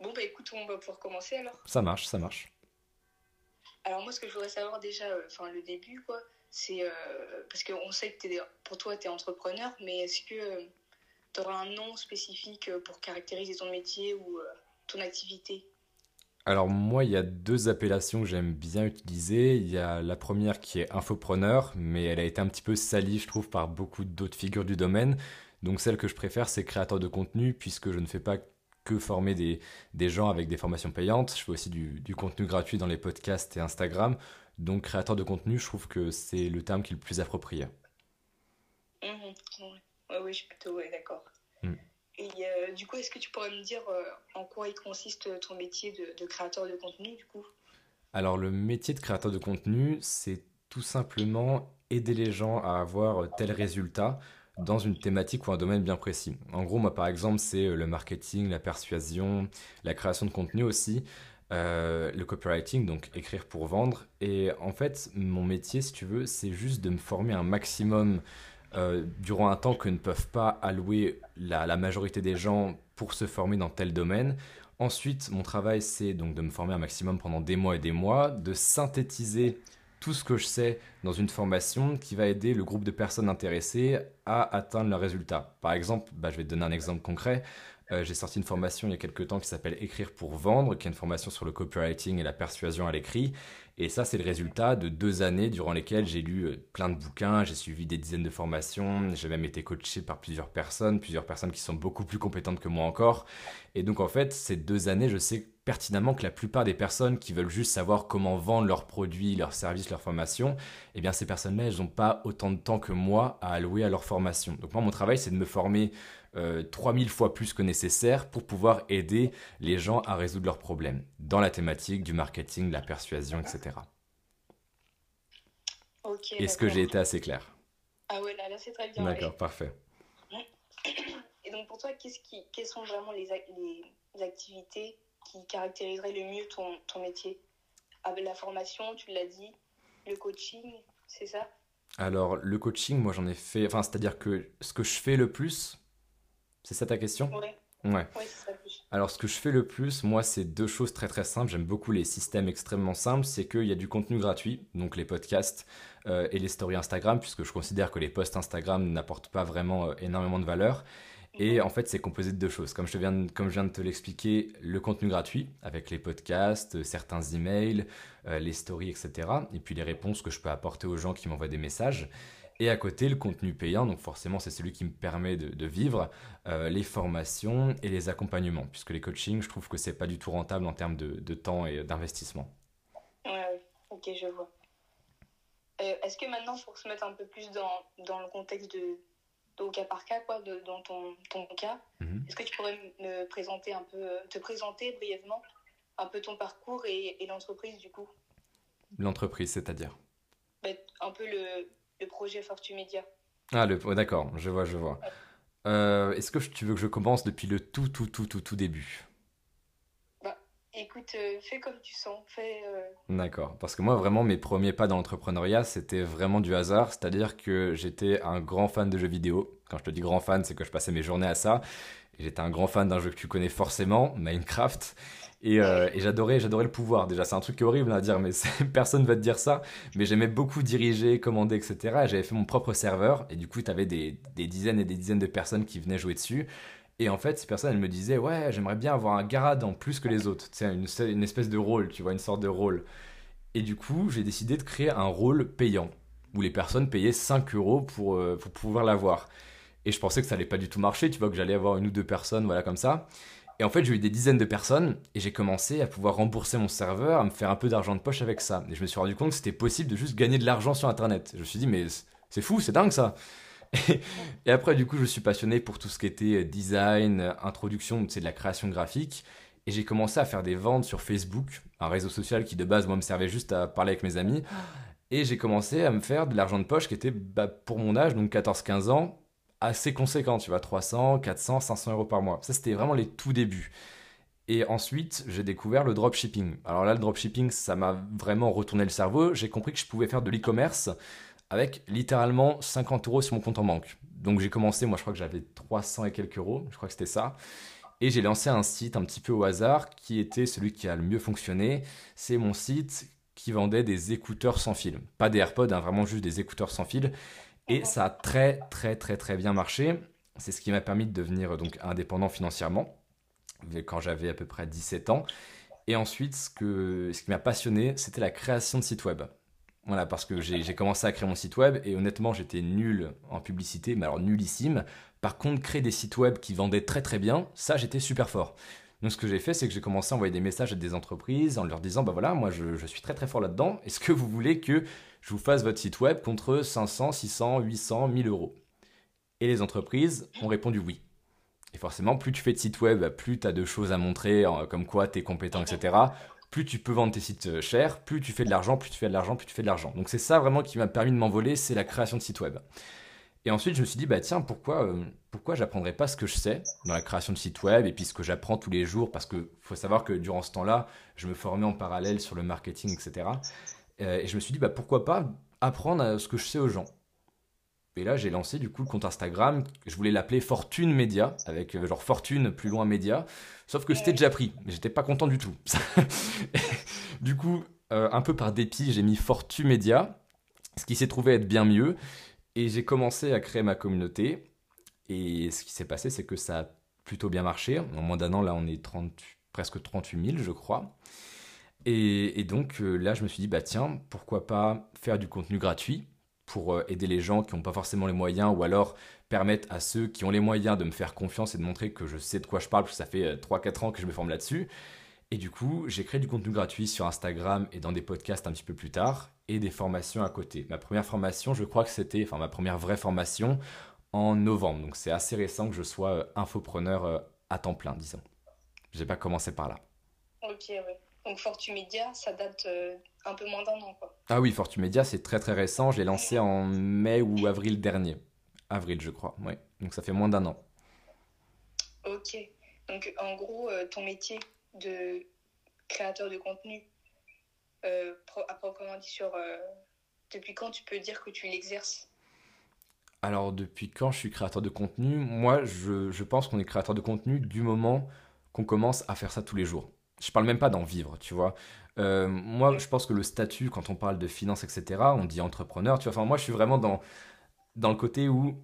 Bon, bah écoute, on va pouvoir commencer alors. Ça marche, ça marche. Alors moi, ce que je voudrais savoir déjà, euh, enfin le début, quoi, c'est euh, parce qu'on sait que es, pour toi, tu es entrepreneur, mais est-ce que tu auras un nom spécifique pour caractériser ton métier ou ton activité? Alors moi, il y a deux appellations que j'aime bien utiliser. Il y a la première qui est infopreneur, mais elle a été un petit peu salie, je trouve, par beaucoup d'autres figures du domaine. Donc celle que je préfère, c'est créateur de contenu, puisque je ne fais pas que former des, des gens avec des formations payantes. Je fais aussi du, du, contenu gratuit dans les podcasts et Instagram. Donc créateur de contenu, je trouve que c'est le terme qui est le plus approprié. Mmh, oui, je suis plutôt d'accord. Mmh. Et euh, du coup, est-ce que tu pourrais me dire euh, en quoi il consiste ton métier de, de, créateur de contenu du coup? Alors le métier de créateur de contenu, c'est tout simplement aider les gens à avoir tel résultat dans une thématique ou un domaine bien précis. En gros, moi par exemple, c'est euh, le marketing, la persuasion, la création de contenu aussi, euh, le copywriting, donc écrire pour vendre. Et en fait, mon métier, si tu veux, c'est juste de me former un maximum euh, durant un temps que ne peuvent pas allouer la, la, majorité des gens pour se former dans tel domaine. Ensuite, mon travail, c'est donc de me former un maximum pendant des mois et des mois, de synthétiser tout ce que je sais dans une formation qui va aider le groupe de personnes intéressées à atteindre leurs résultats. Par exemple, bah, je vais te donner un exemple concret. Euh, j'ai sorti une formation il y a quelques temps qui s'appelle Écrire pour vendre, qui est une formation sur le copywriting et la persuasion à l'écrit. Et ça, c'est le résultat de deux années durant lesquelles j'ai lu euh, plein de bouquins, j'ai suivi des dizaines de formations, j'ai même été coaché par plusieurs personnes, plusieurs personnes qui sont beaucoup plus compétentes que moi encore. Et donc, en fait, ces deux années, je sais pertinemment que la plupart des personnes qui veulent juste savoir comment vendre leurs produits, leurs services, leurs formations, eh bien, ces personnes-là, elles n'ont pas autant de temps que moi à allouer à leur formation. Donc, moi, mon travail, c'est de me former euh, 3000 fois plus que nécessaire pour pouvoir aider les gens à résoudre leurs problèmes dans la thématique du marketing, de la persuasion, etc. Est-ce que j'ai été assez clair? Ah ouais, là, là c'est très bien. D'accord, parfait. Et donc pour toi, qu'est-ce qui, quelles sont vraiment les, les, activités qui caractériseraient le mieux ton, ton métier? Avec la formation, tu l'as dit, le coaching, c'est ça? Alors le coaching, moi j'en ai fait, enfin c'est-à-dire que ce que je fais le plus, c'est ça ta question? Ouais. Ouais. ça plus. Alors, ce que je fais le plus, moi, c'est deux choses très très simples. J'aime beaucoup les systèmes extrêmement simples. C'est qu'il y a du contenu gratuit, donc les podcasts euh, et les stories Instagram, puisque je considère que les posts Instagram n'apportent pas vraiment euh, énormément de valeur. Et en fait, c'est composé de deux choses. Comme je, viens comme je viens de te l'expliquer, le contenu gratuit, avec les podcasts, certains emails, euh, les stories, etc. Et puis les réponses que je peux apporter aux gens qui m'envoient des messages. Et à côté, le contenu payant, donc forcément c'est celui qui me permet de, vivre, euh, les formations et les accompagnements, puisque les coachings, je trouve que c'est pas du tout rentable en termes de, temps et d'investissement. Ouais, ok, je vois. Euh, est-ce que maintenant, pour se mettre un peu plus dans, dans le contexte de, au cas par cas, quoi, de, dans ton, ton cas, mhm. est-ce que tu pourrais me présenter un peu, te présenter brièvement un peu ton parcours et, et l'entreprise du coup? L'entreprise, c'est-à-dire? Ben, Un peu le, le projet Fortumedia. Ah, le, d'accord, je vois, je vois. Euh, est-ce que tu veux que je commence depuis le tout, tout, tout, tout, tout début? Bah, écoute, euh, fais comme tu sens. Fais. Euh, d'accord, parce que moi, vraiment, mes premiers pas dans l'entrepreneuriat, c'était vraiment du hasard. C'est-à-dire que j'étais un grand fan de jeux vidéo. Quand je te dis grand fan, c'est que je passais mes journées à ça. J'étais un grand fan d'un jeu que tu connais forcément, Minecraft. Euh, et, j'adorais, j'adorais le pouvoir. Déjà, c'est un truc horrible à dire, mais personne va te dire ça. Mais j'aimais beaucoup diriger, commander, etc. J'avais fait mon propre serveur. Et du coup, tu avais des, dizaines et des dizaines de personnes qui venaient jouer dessus. Et en fait, ces personnes, elles me disaient, ouais, j'aimerais bien avoir un garade en plus que les autres. Une, une espèce de rôle, tu vois, une sorte de rôle. Et du coup, j'ai décidé de créer un rôle payant, où les personnes payaient 5 euros pour, euh, pour pouvoir l'avoir. Et je pensais que ça allait pas du tout marcher, tu vois, que j'allais avoir une ou deux personnes, voilà, comme ça. Et en fait, j'ai eu des dizaines de personnes et j'ai commencé à pouvoir rembourser mon serveur, à me faire un peu d'argent de poche avec ça. Et je me suis rendu compte que c'était possible de juste gagner de l'argent sur Internet. Je me suis dit, mais c'est fou, c'est dingue ça. Et, après, du coup, je suis passionné pour tout ce qui était design, introduction, c'est de la création graphique. Et j'ai commencé à faire des ventes sur Facebook, un réseau social qui de base, moi, me servait juste à parler avec mes amis. Et j'ai commencé à me faire de l'argent de poche qui était, bah, pour mon âge, donc 14-15 ans, assez conséquent, tu vois, 300, 400, 500 euros par mois. Ça, c'était vraiment les tout débuts. Et ensuite, j'ai découvert le dropshipping. Alors là, le dropshipping, ça m'a vraiment retourné le cerveau. J'ai compris que je pouvais faire de l'e-commerce avec littéralement 50 euros sur mon compte en banque. Donc j'ai commencé, moi je crois que j'avais 300 et quelques euros, je crois que c'était ça. Et j'ai lancé un site un petit peu au hasard qui était celui qui a le mieux fonctionné. C'est mon site qui vendait des écouteurs sans fil. Pas des AirPods, hein, vraiment juste des écouteurs sans fil. Et ça a très très très très bien marché. C'est ce qui m'a permis de devenir donc indépendant financièrement quand j'avais à peu près 17 ans. Et ensuite, ce, que, ce qui m'a passionné, c'était la création de sites web. Voilà, parce que j'ai commencé à créer mon site web et honnêtement, j'étais nul en publicité, mais alors nullissime. Par contre, créer des sites web qui vendaient très très bien, ça, j'étais super fort. Donc, ce que j'ai fait, c'est que j'ai commencé à envoyer des messages à des entreprises en leur disant Bah voilà, moi, je, je suis très très fort là-dedans. Est-ce que vous voulez que je vous fasse votre site web contre 500, 600, 800, 1000 euros Et les entreprises ont répondu oui. Et forcément, plus tu fais de sites web, plus tu as de choses à montrer, comme quoi tu es compétent, etc. Plus tu peux vendre tes sites euh, chers, plus tu fais de l'argent, plus tu fais de l'argent, plus tu fais de l'argent. Donc c'est ça vraiment qui m'a permis de m'envoler, c'est la création de sites web. Et ensuite, je me suis dit, bah tiens, pourquoi, euh, pourquoi pas ce que je sais dans la création de sites web et puis ce que j'apprends tous les jours? Parce qu'il faut savoir que durant ce temps-là, je me formais en parallèle sur le marketing, etc. Euh, et je me suis dit, bah pourquoi pas apprendre ce que je sais aux gens et là, j'ai lancé du coup le compte Instagram. Je voulais l'appeler Fortune Média, avec euh, genre Fortune plus loin Média. Sauf que c'était déjà pris. Mais j'étais pas content du tout. du coup, euh, un peu par dépit, j'ai mis Fortune Média, ce qui s'est trouvé être bien mieux. Et j'ai commencé à créer ma communauté. Et ce qui s'est passé, c'est que ça a plutôt bien marché. En moins d'un an, là, on est 30, presque 38 000, je crois. Et, donc euh, là, je me suis dit, bah tiens, pourquoi pas faire du contenu gratuit pour euh, aider les gens qui n'ont pas forcément les moyens ou alors permettre à ceux qui ont les moyens de me faire confiance et de montrer que je sais de quoi je parle, parce que ça fait 3-4 euh, ans que je me forme là-dessus. Et du coup, j'ai créé du contenu gratuit sur Instagram et dans des podcasts un petit peu plus tard, et des formations à côté. Ma première formation, je crois que c'était, enfin ma première vraie formation, en novembre. Donc c'est assez récent que je sois infopreneur à temps plein, disons. J'ai pas commencé par là. Ok, oui. Donc Fortumedia, ça date un peu moins d'un an. Quoi. Ah oui, Fortumedia, c'est très très récent. Je l'ai lancé en mai ou avril dernier. Avril, je crois. Ouais. Donc ça fait moins d'un an. Ok. Donc en gros, euh, ton métier de créateur de contenu, euh, à proprement dit, sur, euh, depuis quand tu peux dire que tu l'exerces? Alors depuis quand je suis créateur de contenu? Moi, je, je pense qu'on est créateur de contenu du moment qu'on commence à faire ça tous les jours. Je parle même pas d'en vivre, tu vois. Euh, moi, je pense que le statut, quand on parle de finance, etc., on dit entrepreneur. Tu vois, enfin, moi, je suis vraiment dans, dans le côté où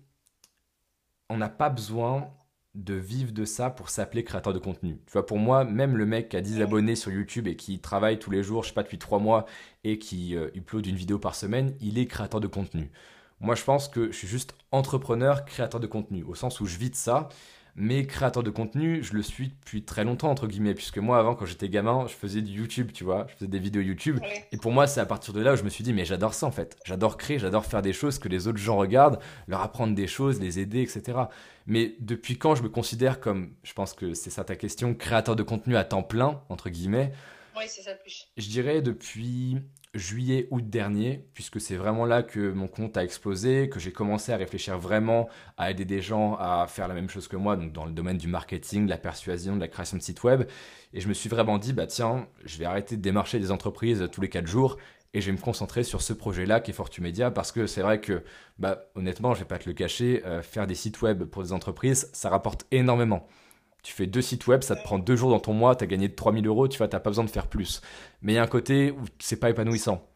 on n'a pas besoin de vivre de ça pour s'appeler créateur de contenu. Tu vois, pour moi, même le mec qui a 10 abonnés sur YouTube et qui travaille tous les jours, je sais pas, depuis 3 mois, et qui euh, upload une vidéo par semaine, il est créateur de contenu. Moi, je pense que je suis juste entrepreneur, créateur de contenu, au sens où je vis de ça mais créateur de contenu, je le suis depuis très longtemps, entre guillemets, puisque moi, avant, quand j'étais gamin, je faisais du YouTube, tu vois, je faisais des vidéos YouTube. Et pour moi, c'est à partir de là où je me suis dit, mais j'adore ça, en fait. J'adore créer, j'adore faire des choses que les autres gens regardent, leur apprendre des choses, les aider, etc. Mais depuis quand je me considère comme, je pense que c'est ça ta question, créateur de contenu à temps plein, entre guillemets? Oui, c'est ça plus. Je dirais depuis juillet, août dernier, puisque c'est vraiment là que mon compte a explosé, que j'ai commencé à réfléchir vraiment à aider des gens à faire la même chose que moi, donc dans le domaine du marketing, de la persuasion, de la création de sites web. Et je me suis vraiment dit, bah tiens, je vais arrêter de démarcher des entreprises tous les 4 jours et je vais me concentrer sur ce projet-là qui est Fortumedia parce que c'est vrai que, bah, honnêtement, je vais pas te le cacher, euh, faire des sites web pour des entreprises, ça rapporte énormément. Tu fais deux sites web, ça te prend deux jours dans ton mois, tu as gagné 3000 euros, tu vois, t'as pas besoin de faire plus. Mais il y a un côté où c'est pas épanouissant.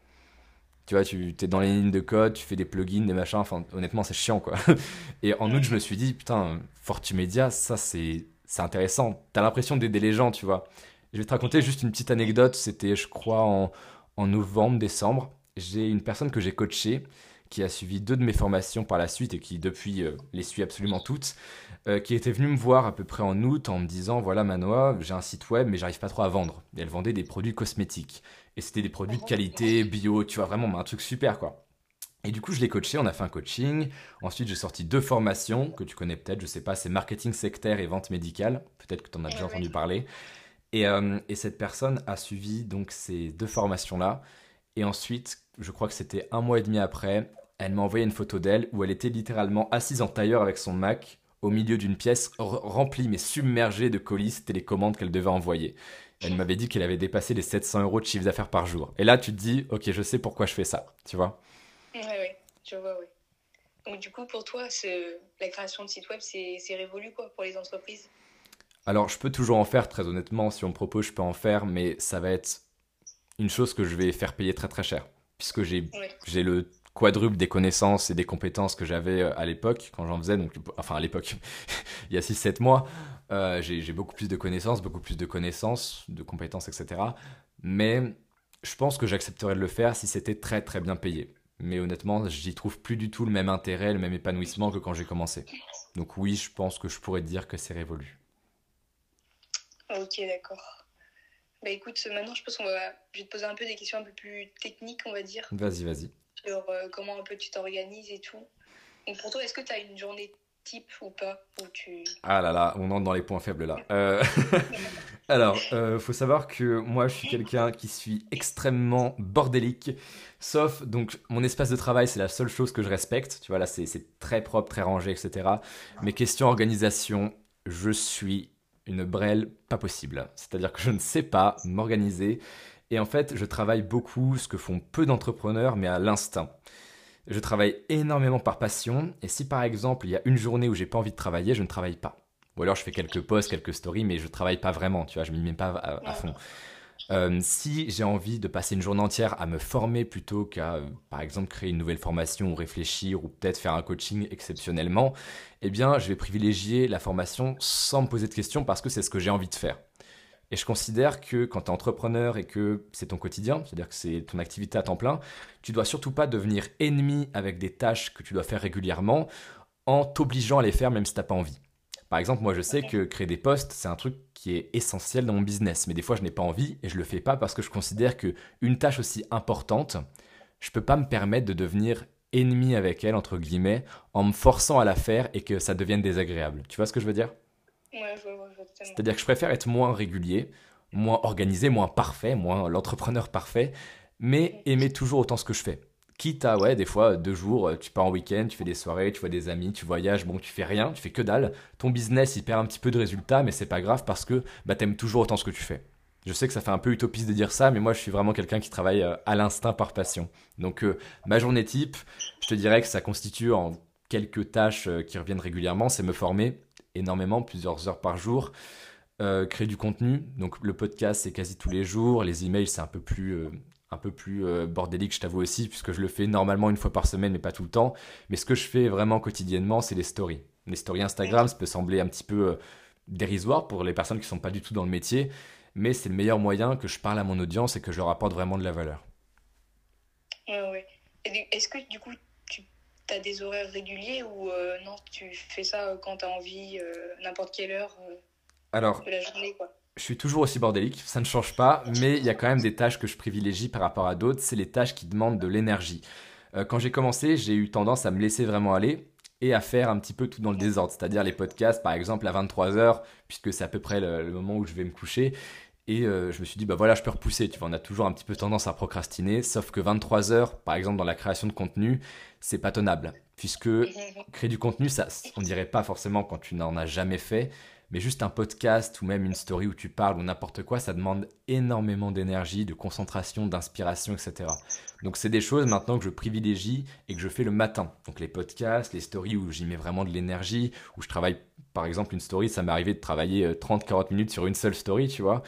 Tu vois, tu es dans les lignes de code, tu fais des plugins, des machins, enfin, honnêtement, c'est chiant, quoi. Et en août, je me suis dit, putain, Fortumedia, ça, c'est intéressant. T'as l'impression d'aider les gens, tu vois. Je vais te raconter juste une petite anecdote. C'était, je crois, en, en novembre, décembre. J'ai une personne que j'ai coachée qui a suivi deux de mes formations par la suite et qui, depuis, euh, les suit absolument toutes. Euh, qui était venue me voir à peu près en août en me disant voilà Manoa, j'ai un site web mais j'arrive pas trop à vendre. Et elle vendait des produits cosmétiques. Et c'était des produits de qualité, bio, tu vois, vraiment un truc super quoi. Et du coup, je l'ai coaché, on a fait un coaching. Ensuite, j'ai sorti deux formations que tu connais peut-être, je sais pas, c'est marketing sectaire et vente médicale. Peut-être que tu en as déjà entendu parler. Et, euh, et, cette personne a suivi donc ces deux formations-là. Et ensuite, je crois que c'était un mois et demi après, elle m'a envoyé une photo d'elle où elle était littéralement assise en tailleur avec son Mac au milieu d'une pièce remplie mais submergée de colis télécommandes qu'elle devait envoyer. Elle m'avait dit qu'elle avait dépassé les 700 euros de chiffre d'affaires par jour. Et là, tu te dis, ok, je sais pourquoi je fais ça, tu vois Oui, oui, je vois, oui. Donc du coup, pour toi, la création de site web, c'est révolu quoi, pour les entreprises? Alors, je peux toujours en faire, très honnêtement. Si on me propose, je peux en faire, mais ça va être une chose que je vais faire payer très très cher. Puisque j'ai j'ai le quadruple des connaissances et des compétences que j'avais euh, à l'époque, quand j'en faisais, donc, enfin à l'époque, il y a 6-7 mois, euh, j'ai beaucoup plus de connaissances, beaucoup plus de connaissances, de compétences, etc. Mais je pense que j'accepterais de le faire si c'était très très bien payé. Mais honnêtement, j'y trouve plus du tout le même intérêt, le même épanouissement que quand j'ai commencé. Donc oui, je pense que je pourrais dire que c'est révolu. Ok, d'accord. Bah écoute, maintenant je pense qu'on va... Je vais te poser un peu des questions un peu plus techniques, on va dire. Vas-y, vas-y. Sur euh, comment un peu tu t'organises et tout. Donc pour toi, est-ce que tu as une journée type ou pas tu... Ah là là, on entre dans les points faibles là. Euh... Alors, euh, faut savoir que moi, je suis quelqu'un qui suis extrêmement bordélique. Sauf, donc, mon espace de travail, c'est la seule chose que je respecte. Tu vois, là, c'est très propre, très rangé, etc. Mais question organisation, je suis une brêle pas possible. C'est-à-dire que je ne sais pas m'organiser. Et en fait, je travaille beaucoup, ce que font peu d'entrepreneurs, mais à l'instinct. Je travaille énormément par passion. Et si par exemple, il y a une journée où j'ai pas envie de travailler, je ne travaille pas. Ou alors je fais quelques posts, quelques stories, mais je travaille pas vraiment, tu vois, je m'y mets pas à, fond. Euh, si j'ai envie de passer une journée entière à me former plutôt qu'à, euh, par exemple, créer une nouvelle formation ou réfléchir ou peut-être faire un coaching exceptionnellement, eh bien, je vais privilégier la formation sans me poser de questions parce que c'est ce que j'ai envie de faire. Et je considère que quand tu es entrepreneur et que c'est ton quotidien, c'est-à-dire que c'est ton activité à temps plein, tu dois surtout pas devenir ennemi avec des tâches que tu dois faire régulièrement en t'obligeant à les faire même si tu n'as pas envie. Par exemple, moi je sais que créer des posts, c'est un truc qui est essentiel dans mon business, mais des fois je n'ai pas envie et je le fais pas parce que je considère que une tâche aussi importante, je peux pas me permettre de devenir ennemi avec elle entre guillemets en me forçant à la faire et que ça devienne désagréable. Tu vois ce que je veux dire? Ouais, C'est-à-dire que je préfère être moins régulier, moins organisé, moins parfait, moins l'entrepreneur parfait, mais aimer toujours autant ce que je fais. Quitte à, ouais, des fois, deux jours, euh, tu pars en week-end, tu fais des soirées, tu vois des amis, tu voyages, bon, tu fais rien, tu fais que dalle. Ton business, il perd un petit peu de résultats, mais c'est pas grave parce que bah, t'aimes toujours autant ce que tu fais. Je sais que ça fait un peu utopiste de dire ça, mais moi, je suis vraiment quelqu'un qui travaille euh, à l'instinct par passion. Donc, euh, ma journée type, je te dirais que ça constitue en quelques tâches qui reviennent régulièrement, c'est me former énormément, plusieurs heures par jour. créer du contenu. Donc le podcast, c'est quasi tous les jours. Les emails, c'est un peu plus un peu plus euh, bordélique, je t'avoue aussi, puisque je le fais normalement une fois par semaine, mais pas tout le temps. Mais ce que je fais vraiment quotidiennement, c'est les stories. Les stories Instagram, ça peut sembler un petit peu euh, dérisoire pour les personnes qui ne sont pas du tout dans le métier, mais c'est le meilleur moyen que je parle à mon audience et que je leur apporte vraiment de la valeur. Ouais, ouais. Est-ce que du coup, tu as des horaires réguliers ou euh, non, tu fais ça quand tu as envie, n'importe quelle heure Alors, de la journée quoi je suis toujours aussi bordélique, ça ne change pas, mais il y a quand même des tâches que je privilégie par rapport à d'autres, c'est les tâches qui demandent de l'énergie. Euh, quand j'ai commencé, j'ai eu tendance à me laisser vraiment aller et à faire un petit peu tout dans le désordre, c'est-à-dire les podcasts par exemple à 23h, puisque c'est à peu près le, moment où je vais me coucher. Et euh, je me suis dit, bah voilà, je peux repousser. Tu vois, on a toujours un petit peu tendance à procrastiner, sauf que 23 heures, par exemple, dans la création de contenu, c'est pas tenable. Puisque créer du contenu, ça, on dirait pas forcément quand tu n'en as jamais fait, mais juste un podcast ou même une story où tu parles ou n'importe quoi, ça demande énormément d'énergie, de concentration, d'inspiration, etc. Donc c'est des choses maintenant que je privilégie et que je fais le matin. Donc les podcasts, les stories où j'y mets vraiment de l'énergie, où je travaille par exemple une story, ça m'est arrivé de travailler 30-40 euh, minutes sur une seule story, tu vois.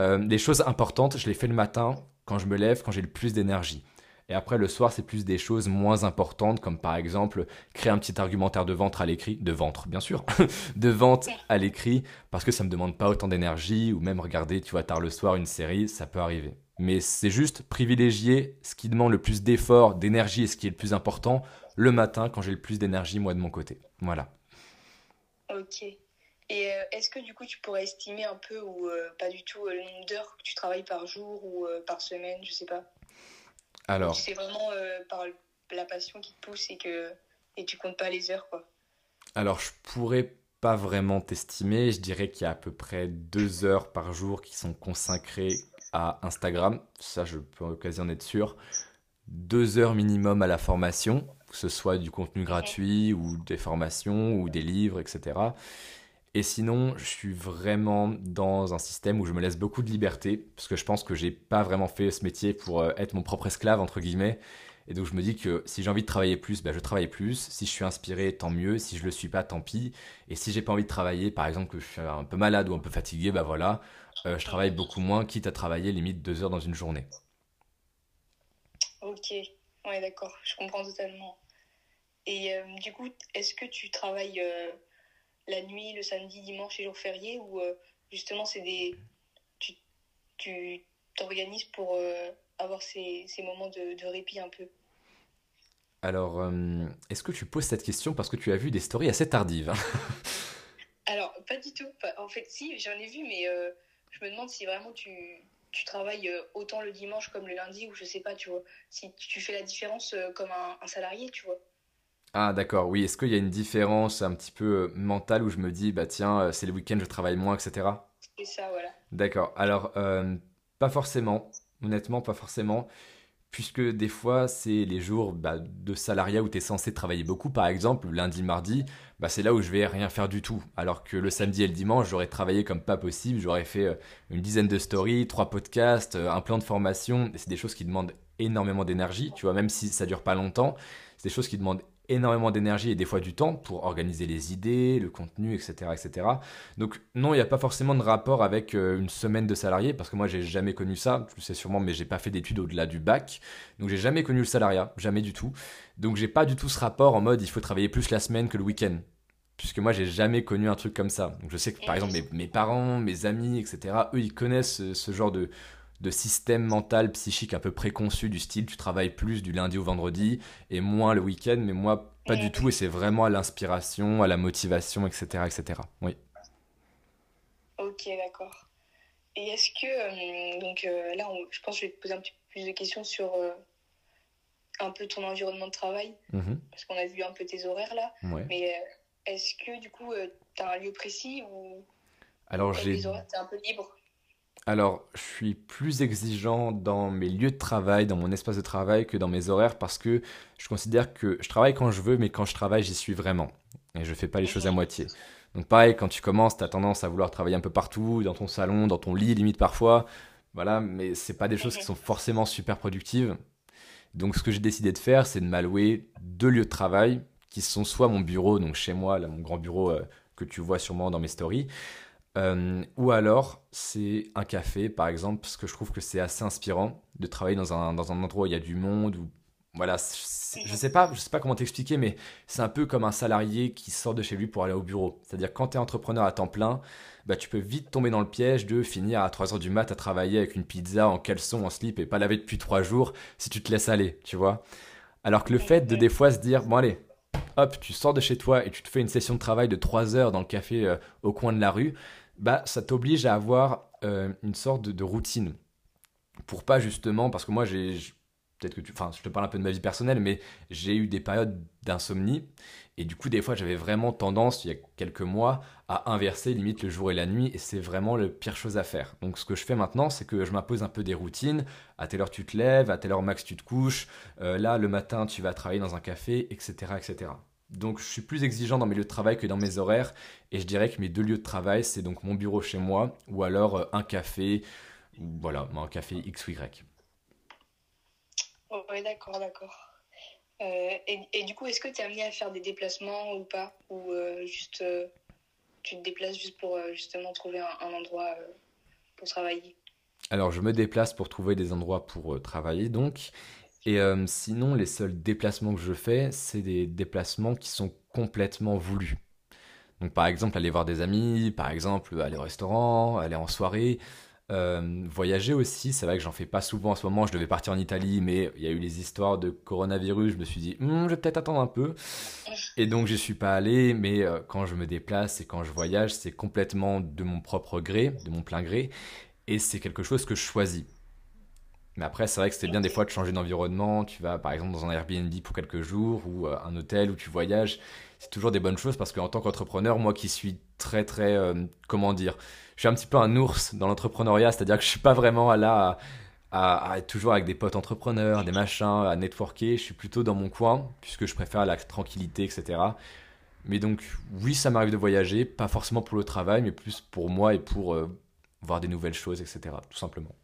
Euh, des choses importantes, je les fais le matin quand je me lève, quand j'ai le plus d'énergie. Et après, le soir, c'est plus des choses moins importantes, comme par exemple créer un petit argumentaire de vente à l'écrit, de ventre, bien sûr, de vente à l'écrit, parce que ça me demande pas autant d'énergie, ou même regarder, tu vois, tard le soir une série, ça peut arriver. Mais c'est juste privilégier ce qui demande le plus d'effort, d'énergie et ce qui est le plus important le matin quand j'ai le plus d'énergie, moi, de mon côté. Voilà. Ok. Et euh, est-ce que du coup tu pourrais estimer un peu ou euh, pas du tout euh, le nombre d'heures que tu travailles par jour ou par semaine, je sais pas alors. C'est vraiment euh, par la passion qui te pousse et que et tu comptes pas les heures, quoi. Alors, je pourrais pas vraiment t'estimer. Je dirais qu'il y a à peu près deux heures par jour qui sont consacrées à Instagram. Ça, je peux quasi en être sûr. Deux heures minimum à la formation, que ce soit du contenu gratuit ou des formations ou des livres, etc. Et sinon, je suis vraiment dans un système où je me laisse beaucoup de liberté, parce que je pense que j'ai pas vraiment fait ce métier pour euh, être mon propre esclave, entre guillemets. Et donc je me dis que si j'ai envie de travailler plus, ben, je travaille plus. Si je suis inspiré, tant mieux. Si je le suis pas, tant pis. Et si j'ai pas envie de travailler, par exemple que je suis un peu malade ou un peu fatigué, ben voilà, euh, je travaille beaucoup moins, quitte à travailler limite deux heures dans une journée. Ok, ouais d'accord, je comprends totalement. Et euh, du coup, est-ce que tu travailles la nuit, le samedi, dimanche et jours fériés ou justement c'est des tu t'organises pour avoir ces, ces moments de, de, répit un peu Alors, euh, est-ce que tu poses cette question parce que tu as vu des stories assez tardives Alors, pas du tout. En fait, si, j'en ai vu, mais euh, je me demande si vraiment tu, tu, travailles euh, autant le dimanche comme le lundi, ou je sais pas, tu vois. Si tu fais la différence comme un, un salarié, tu vois. Ah d'accord, oui. Est-ce qu'il y a une différence un petit peu mentale où je me dis, bah tiens, c'est le week-end, je travaille moins, etc. C'est ça, voilà. D'accord. Alors, pas forcément. Honnêtement, pas forcément. Puisque des fois, c'est les jours bah, de salariat où tu es censé travailler beaucoup. Par exemple, lundi, mardi, bah, c'est là où je vais rien faire du tout. Alors que le samedi et le dimanche, j'aurais travaillé comme pas possible. J'aurais fait euh, une dizaine de stories, trois podcasts, euh, un plan de formation. C'est des choses qui demandent énormément d'énergie. Tu vois, même si ça dure pas longtemps, c'est des choses qui demandent énormément d'énergie et des fois du temps pour organiser les idées, le contenu, etc. etc. Donc non, il n'y a pas forcément de rapport avec euh, une semaine de salarié, parce que moi j'ai jamais connu ça, tu le sais sûrement, mais j'ai pas fait d'études au-delà du bac, donc j'ai jamais connu le salariat, jamais du tout. Donc j'ai pas du tout ce rapport en mode il faut travailler plus la semaine que le week-end. Puisque moi j'ai jamais connu un truc comme ça. Donc je sais que par exemple mes, parents, mes amis, etc., eux ils connaissent ce genre de, de système mental, psychique un peu préconçu du style tu travailles plus du lundi au vendredi et moins le week-end, mais moi pas du tout et c'est vraiment à l'inspiration, à la motivation, etc. etc. Oui. Ok, d'accord. Et est-ce que, euh, donc euh, là, je pense que je vais te poser un petit peu plus de questions sur euh, un peu ton environnement de travail, mmh parce qu'on a vu un peu tes horaires là, mais est-ce que du coup, tu as un lieu précis ou Alors j'ai... Un peu libre? Alors, je suis plus exigeant dans mes lieux de travail, dans mon espace de travail, que dans mes horaires parce que je considère que je travaille quand je veux, mais quand je travaille, j'y suis vraiment. Et je ne fais pas les choses à moitié. Donc, pareil, quand tu commences, tu as tendance à vouloir travailler un peu partout, dans ton salon, dans ton lit, limite parfois. Voilà, mais c'est pas des choses qui sont forcément super productives. Donc, ce que j'ai décidé de faire, c'est de m'allouer deux lieux de travail qui sont soit mon bureau, donc chez moi, là, mon grand bureau euh, que tu vois sûrement dans mes stories, euh, ou alors, c'est un café, par exemple, parce que je trouve que c'est assez inspirant de travailler dans un, dans un endroit où il y a du monde, où voilà, je sais pas, je sais pas comment t'expliquer, mais c'est un peu comme un salarié qui sort de chez lui pour aller au bureau. C'est-à-dire quand tu es entrepreneur à temps plein, bah tu peux vite tomber dans le piège de finir à 3h du mat à travailler avec une pizza en caleçon, en slip et pas laver depuis 3 jours si tu te laisses aller, tu vois. Alors que le fait de des fois se dire, bon allez, hop, tu sors de chez toi et tu te fais une session de travail de 3 heures dans le café euh, au coin de la rue, bah, ça t'oblige à avoir euh, une sorte de, routine. Pour pas justement, parce que moi, j'ai. Peut-être que tu. Enfin, je te parle un peu de ma vie personnelle, mais j'ai eu des périodes d'insomnie. Et du coup, des fois, j'avais vraiment tendance, il y a quelques mois, à inverser limite le jour et la nuit. Et c'est vraiment la pire chose à faire. Donc, ce que je fais maintenant, c'est que je m'impose un peu des routines. À telle heure, tu te lèves. À telle heure, max, tu te couches. Euh, là, le matin, tu vas travailler dans un café, etc. etc. Donc je suis plus exigeant dans mes lieux de travail que dans mes horaires. Et je dirais que mes deux lieux de travail, c'est donc mon bureau chez moi ou alors euh, un café, voilà, un café X ou Y. oui, d'accord, d'accord. Euh, et, du coup, est-ce que tu es amené à faire des déplacements ou pas? Ou euh, juste tu te déplaces juste pour justement trouver un, endroit pour travailler? Alors je me déplace pour trouver des endroits pour travailler donc. Et euh, sinon, les seuls déplacements que je fais, c'est des déplacements qui sont complètement voulus. Donc par exemple, aller voir des amis, par exemple, aller au restaurant, aller en soirée. Euh, voyager aussi, c'est vrai que j'en fais pas souvent en ce moment. Je devais partir en Italie, mais il y a eu les histoires de coronavirus. Je me suis dit, hmm, je vais peut-être attendre un peu. Et donc, je suis pas allé. Mais euh, quand je me déplace et quand je voyage, c'est complètement de mon propre gré, de mon plein gré. Et c'est quelque chose que je choisis. Mais après, c'est vrai que c'est bien des fois de changer d'environnement. Tu vas par exemple dans un Airbnb pour quelques jours ou euh, un hôtel où tu voyages. C'est toujours des bonnes choses parce qu'en tant qu'entrepreneur, moi qui suis très très, euh, comment dire, je suis un petit peu un ours dans l'entrepreneuriat, c'est-à-dire que je suis pas vraiment là à, à, toujours avec des potes entrepreneurs, des machins, à networker. Je suis plutôt dans mon coin puisque je préfère la tranquillité, etc. Mais donc oui, ça m'arrive de voyager, pas forcément pour le travail, mais plus pour moi et pour euh, voir des nouvelles choses, etc. Tout simplement.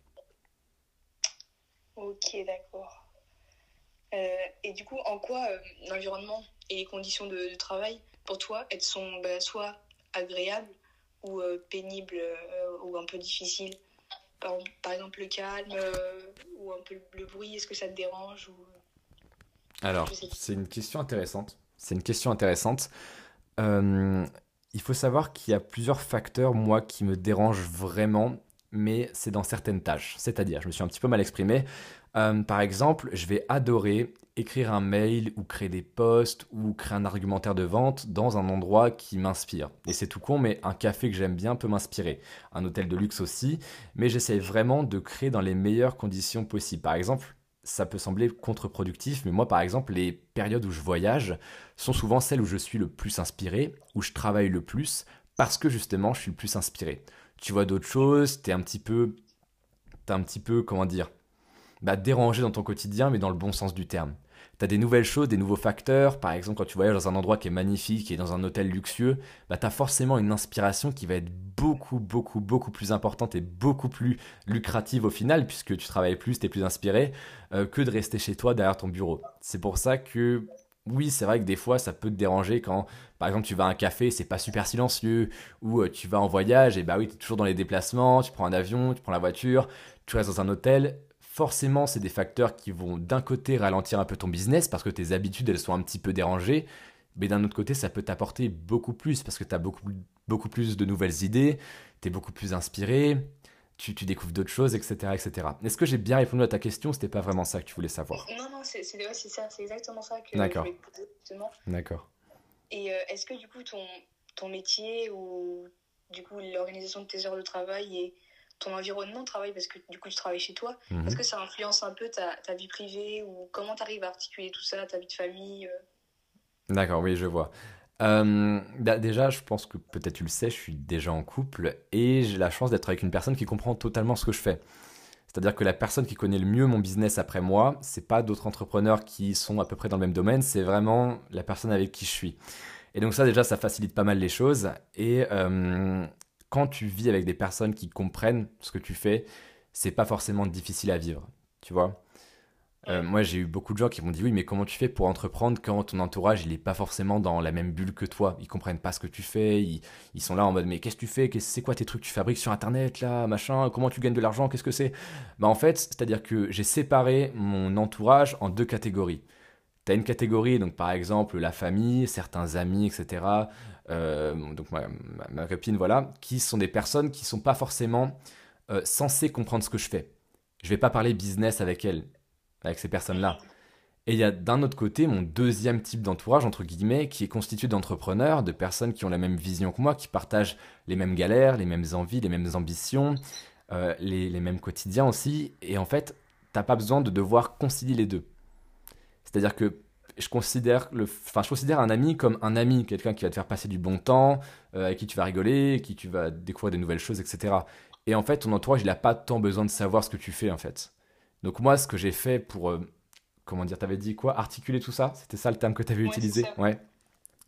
Ok, d'accord. et du coup, en quoi l'environnement et les conditions de, travail, pour toi, elles sont bah, soit agréables ou pénibles ou un peu difficiles? Par, exemple le calme ou un peu le bruit, est-ce que ça te dérange ou... Alors, c'est une question intéressante. C'est une question intéressante. Euh, il faut savoir qu'il y a plusieurs facteurs, moi, qui me dérangent vraiment, mais c'est dans certaines tâches. C'est-à-dire, je me suis un petit peu mal exprimé. Euh, par exemple, je vais adorer écrire un mail ou créer des posts ou créer un argumentaire de vente dans un endroit qui m'inspire. Et c'est tout con, mais un café que j'aime bien peut m'inspirer. Un hôtel de luxe aussi, mais j'essaie vraiment de créer dans les meilleures conditions possibles. Par exemple, ça peut sembler contre-productif, mais moi par exemple, les périodes où je voyage sont souvent celles où je suis le plus inspiré, où je travaille le plus, parce que justement je suis le plus inspiré. Tu vois d'autres choses, t'es un petit peu, t'es un petit peu, comment dire, bah, dérangé dans ton quotidien, mais dans le bon sens du terme tu as des nouvelles choses, des nouveaux facteurs. Par exemple, quand tu voyages dans un endroit qui est magnifique et dans un hôtel luxueux, bah, tu as forcément une inspiration qui va être beaucoup, beaucoup, beaucoup plus importante et beaucoup plus lucrative au final, puisque tu travailles plus, tu es plus inspiré, euh, que de rester chez toi derrière ton bureau. C'est pour ça que oui, c'est vrai que des fois, ça peut te déranger quand, par exemple, tu vas à un café, c'est pas super silencieux, ou euh, tu vas en voyage, et bah oui, tu es toujours dans les déplacements, tu prends un avion, tu prends la voiture, tu restes dans un hôtel, forcément, c'est des facteurs qui vont d'un côté ralentir un peu ton business parce que tes habitudes, elles sont un petit peu dérangées. Mais d'un autre côté, ça peut t'apporter beaucoup plus parce que tu as beaucoup, beaucoup plus de nouvelles idées, tu es beaucoup plus inspiré, tu, tu découvres d'autres choses, etc. etc. Est-ce que j'ai bien répondu à ta question C'était pas vraiment ça que tu voulais savoir? Non, non, c'est ça, c'est exactement ça que D'accord. D'accord. Et euh, est-ce que du coup, ton, ton métier ou du coup l'organisation de tes heures de travail est ton environnement de travail, parce que du coup tu travailles chez toi, mhm. est-ce que ça influence un peu ta, ta vie privée ou comment tu arrives à articuler tout ça, ta vie de famille euh? D'accord, oui, je vois. Euh, déjà, je pense que peut-être tu le sais, je suis déjà en couple et j'ai la chance d'être avec une personne qui comprend totalement ce que je fais. C'est-à-dire que la personne qui connaît le mieux mon business après moi, c'est pas d'autres entrepreneurs qui sont à peu près dans le même domaine, c'est vraiment la personne avec qui je suis. Et donc ça déjà, ça facilite pas mal les choses. Et euh, quand tu vis avec des personnes qui comprennent ce que tu fais, c'est pas forcément difficile à vivre, tu vois. Euh, moi, j'ai eu beaucoup de gens qui m'ont dit oui, mais comment tu fais pour entreprendre quand ton entourage il est pas forcément dans la même bulle que toi? Ils comprennent pas ce que tu fais, ils, sont là en mode mais qu'est-ce que tu fais? C'est quoi tes trucs que tu fabriques sur internet là, machin? Comment tu gagnes de l'argent? Qu'est-ce que c'est? Bah en fait, c'est-à-dire que j'ai séparé mon entourage en deux catégories. Tu as une catégorie, donc par exemple la famille, certains amis, etc. Euh, donc ma, copine, voilà, qui sont des personnes qui sont pas forcément euh, censées comprendre ce que je fais. Je vais pas parler business avec elles, avec ces personnes-là. Et il y a d'un autre côté mon deuxième type d'entourage, entre guillemets, qui est constitué d'entrepreneurs, de personnes qui ont la même vision que moi, qui partagent les mêmes galères, les mêmes envies, les mêmes ambitions, euh, les, les, mêmes quotidiens aussi. Et en fait, t'as pas besoin de devoir concilier les deux. C'est-à-dire que je considère, le, enfin, je considère un ami comme un ami, quelqu'un qui va te faire passer du bon temps, euh, avec qui tu vas rigoler, avec qui tu vas découvrir des nouvelles choses, etc. Et en fait, ton entourage, il n'a pas tant besoin de savoir ce que tu fais, en fait. Donc moi, ce que j'ai fait pour, euh, comment dire, t'avais dit quoi? Articuler tout ça? C'était ça le terme que tu avais utilisé? Ouais.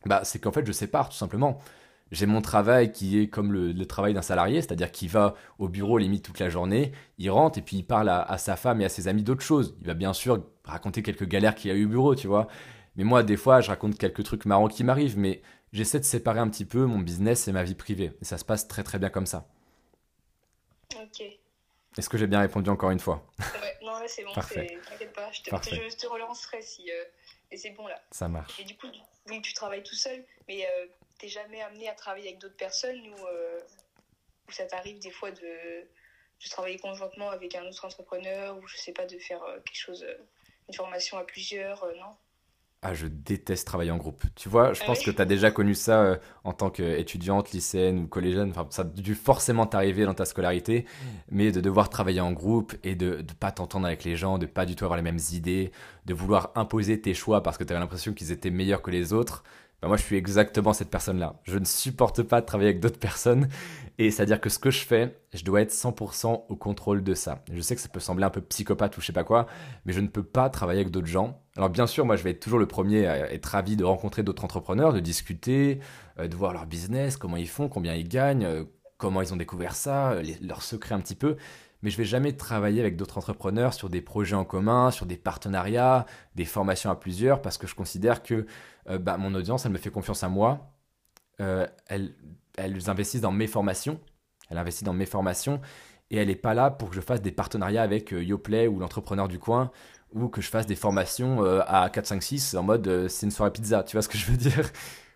Bah, c'est qu'en fait, je sépare, tout simplement. J'ai mon travail qui est comme le, travail d'un salarié, c'est-à-dire qu'il va au bureau limite toute la journée, il rentre et puis il parle à, sa femme et à ses amis d'autres choses. Il va bien sûr raconter quelques galères qu'il a eu au bureau, tu vois. Mais moi, des fois, je raconte quelques trucs marrants qui m'arrivent, mais j'essaie de séparer un petit peu mon business et ma vie privée. Et ça se passe très très bien comme ça. Ok. Est-ce que j'ai bien répondu encore une fois? Ouais, non, c'est bon, t'inquiète pas, je te, je te, relancerai si. Euh, et c'est bon là. Ça marche. Et du coup, donc tu travailles tout seul, mais euh, t'es jamais amené à travailler avec d'autres personnes ou, euh, ça t'arrive des fois de, de, travailler conjointement avec un autre entrepreneur ou je sais pas, de faire euh, quelque chose, euh, une formation à plusieurs, non? Ah, je déteste travailler en groupe. Tu vois, je ah pense que tu as déjà connu ça en tant qu'étudiante, lycéenne ou collégienne. Enfin, ça a dû forcément t'arriver dans ta scolarité, mais de devoir travailler en groupe et de ne pas t'entendre avec les gens, de pas du tout avoir les mêmes idées, de vouloir imposer tes choix parce que tu avais l'impression qu'ils étaient meilleurs que les autres. Bah, moi je suis exactement cette personne-là. Je ne supporte pas de travailler avec d'autres personnes et c'est-à-dire que ce que je fais, je dois être 100% au contrôle de ça. Je sais que ça peut sembler un peu psychopathe ou je sais pas quoi, mais je ne peux pas travailler avec d'autres gens. Alors bien sûr, moi je vais être toujours le premier à être ravi de rencontrer d'autres entrepreneurs, de discuter, euh, de voir leur business, comment ils font, combien ils gagnent, euh, comment ils ont découvert ça, leurs secrets un petit peu. mais je vais jamais travailler avec d'autres entrepreneurs sur des projets en commun, sur des partenariats, des formations à plusieurs, parce que je considère que euh, bah, mon audience, elle me fait confiance à moi, euh, elles, elles investissent dans mes formations, elle investit dans mes formations, et elle n'est pas là pour que je fasse des partenariats avec euh, YoPlay ou l'entrepreneur du coin, ou que je fasse des formations à 4, 5, 6 en mode c'est une soirée pizza, tu vois ce que je veux dire?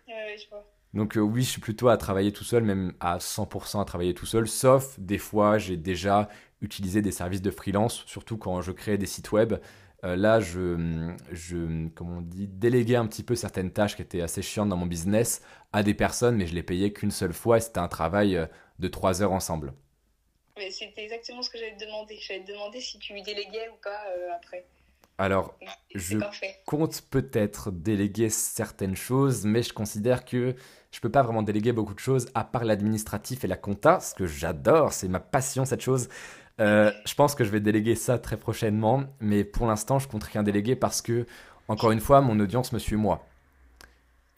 Je vois. donc oui, je suis plutôt à travailler tout seul, même à 100% à travailler tout seul, sauf des fois j'ai déjà utiliser des services de freelance, surtout quand je crée des sites web. Euh, là, je, je, comment on dit, déléguais un petit peu certaines tâches qui étaient assez chiantes dans mon business à des personnes, mais je les payais qu'une seule fois et c'était un travail euh, de trois heures ensemble. Mais c'était exactement ce que j'allais te demander. J'allais te demander si tu déléguais ou pas euh, après. Alors, je compte peut-être déléguer certaines choses, mais je considère que je peux pas vraiment déléguer beaucoup de choses à part l'administratif et la compta, ce que j'adore, c'est ma passion cette chose. Euh, je pense que je vais déléguer ça très prochainement, mais pour l'instant, je compte rien déléguer parce que, encore une fois, mon audience me suit moi.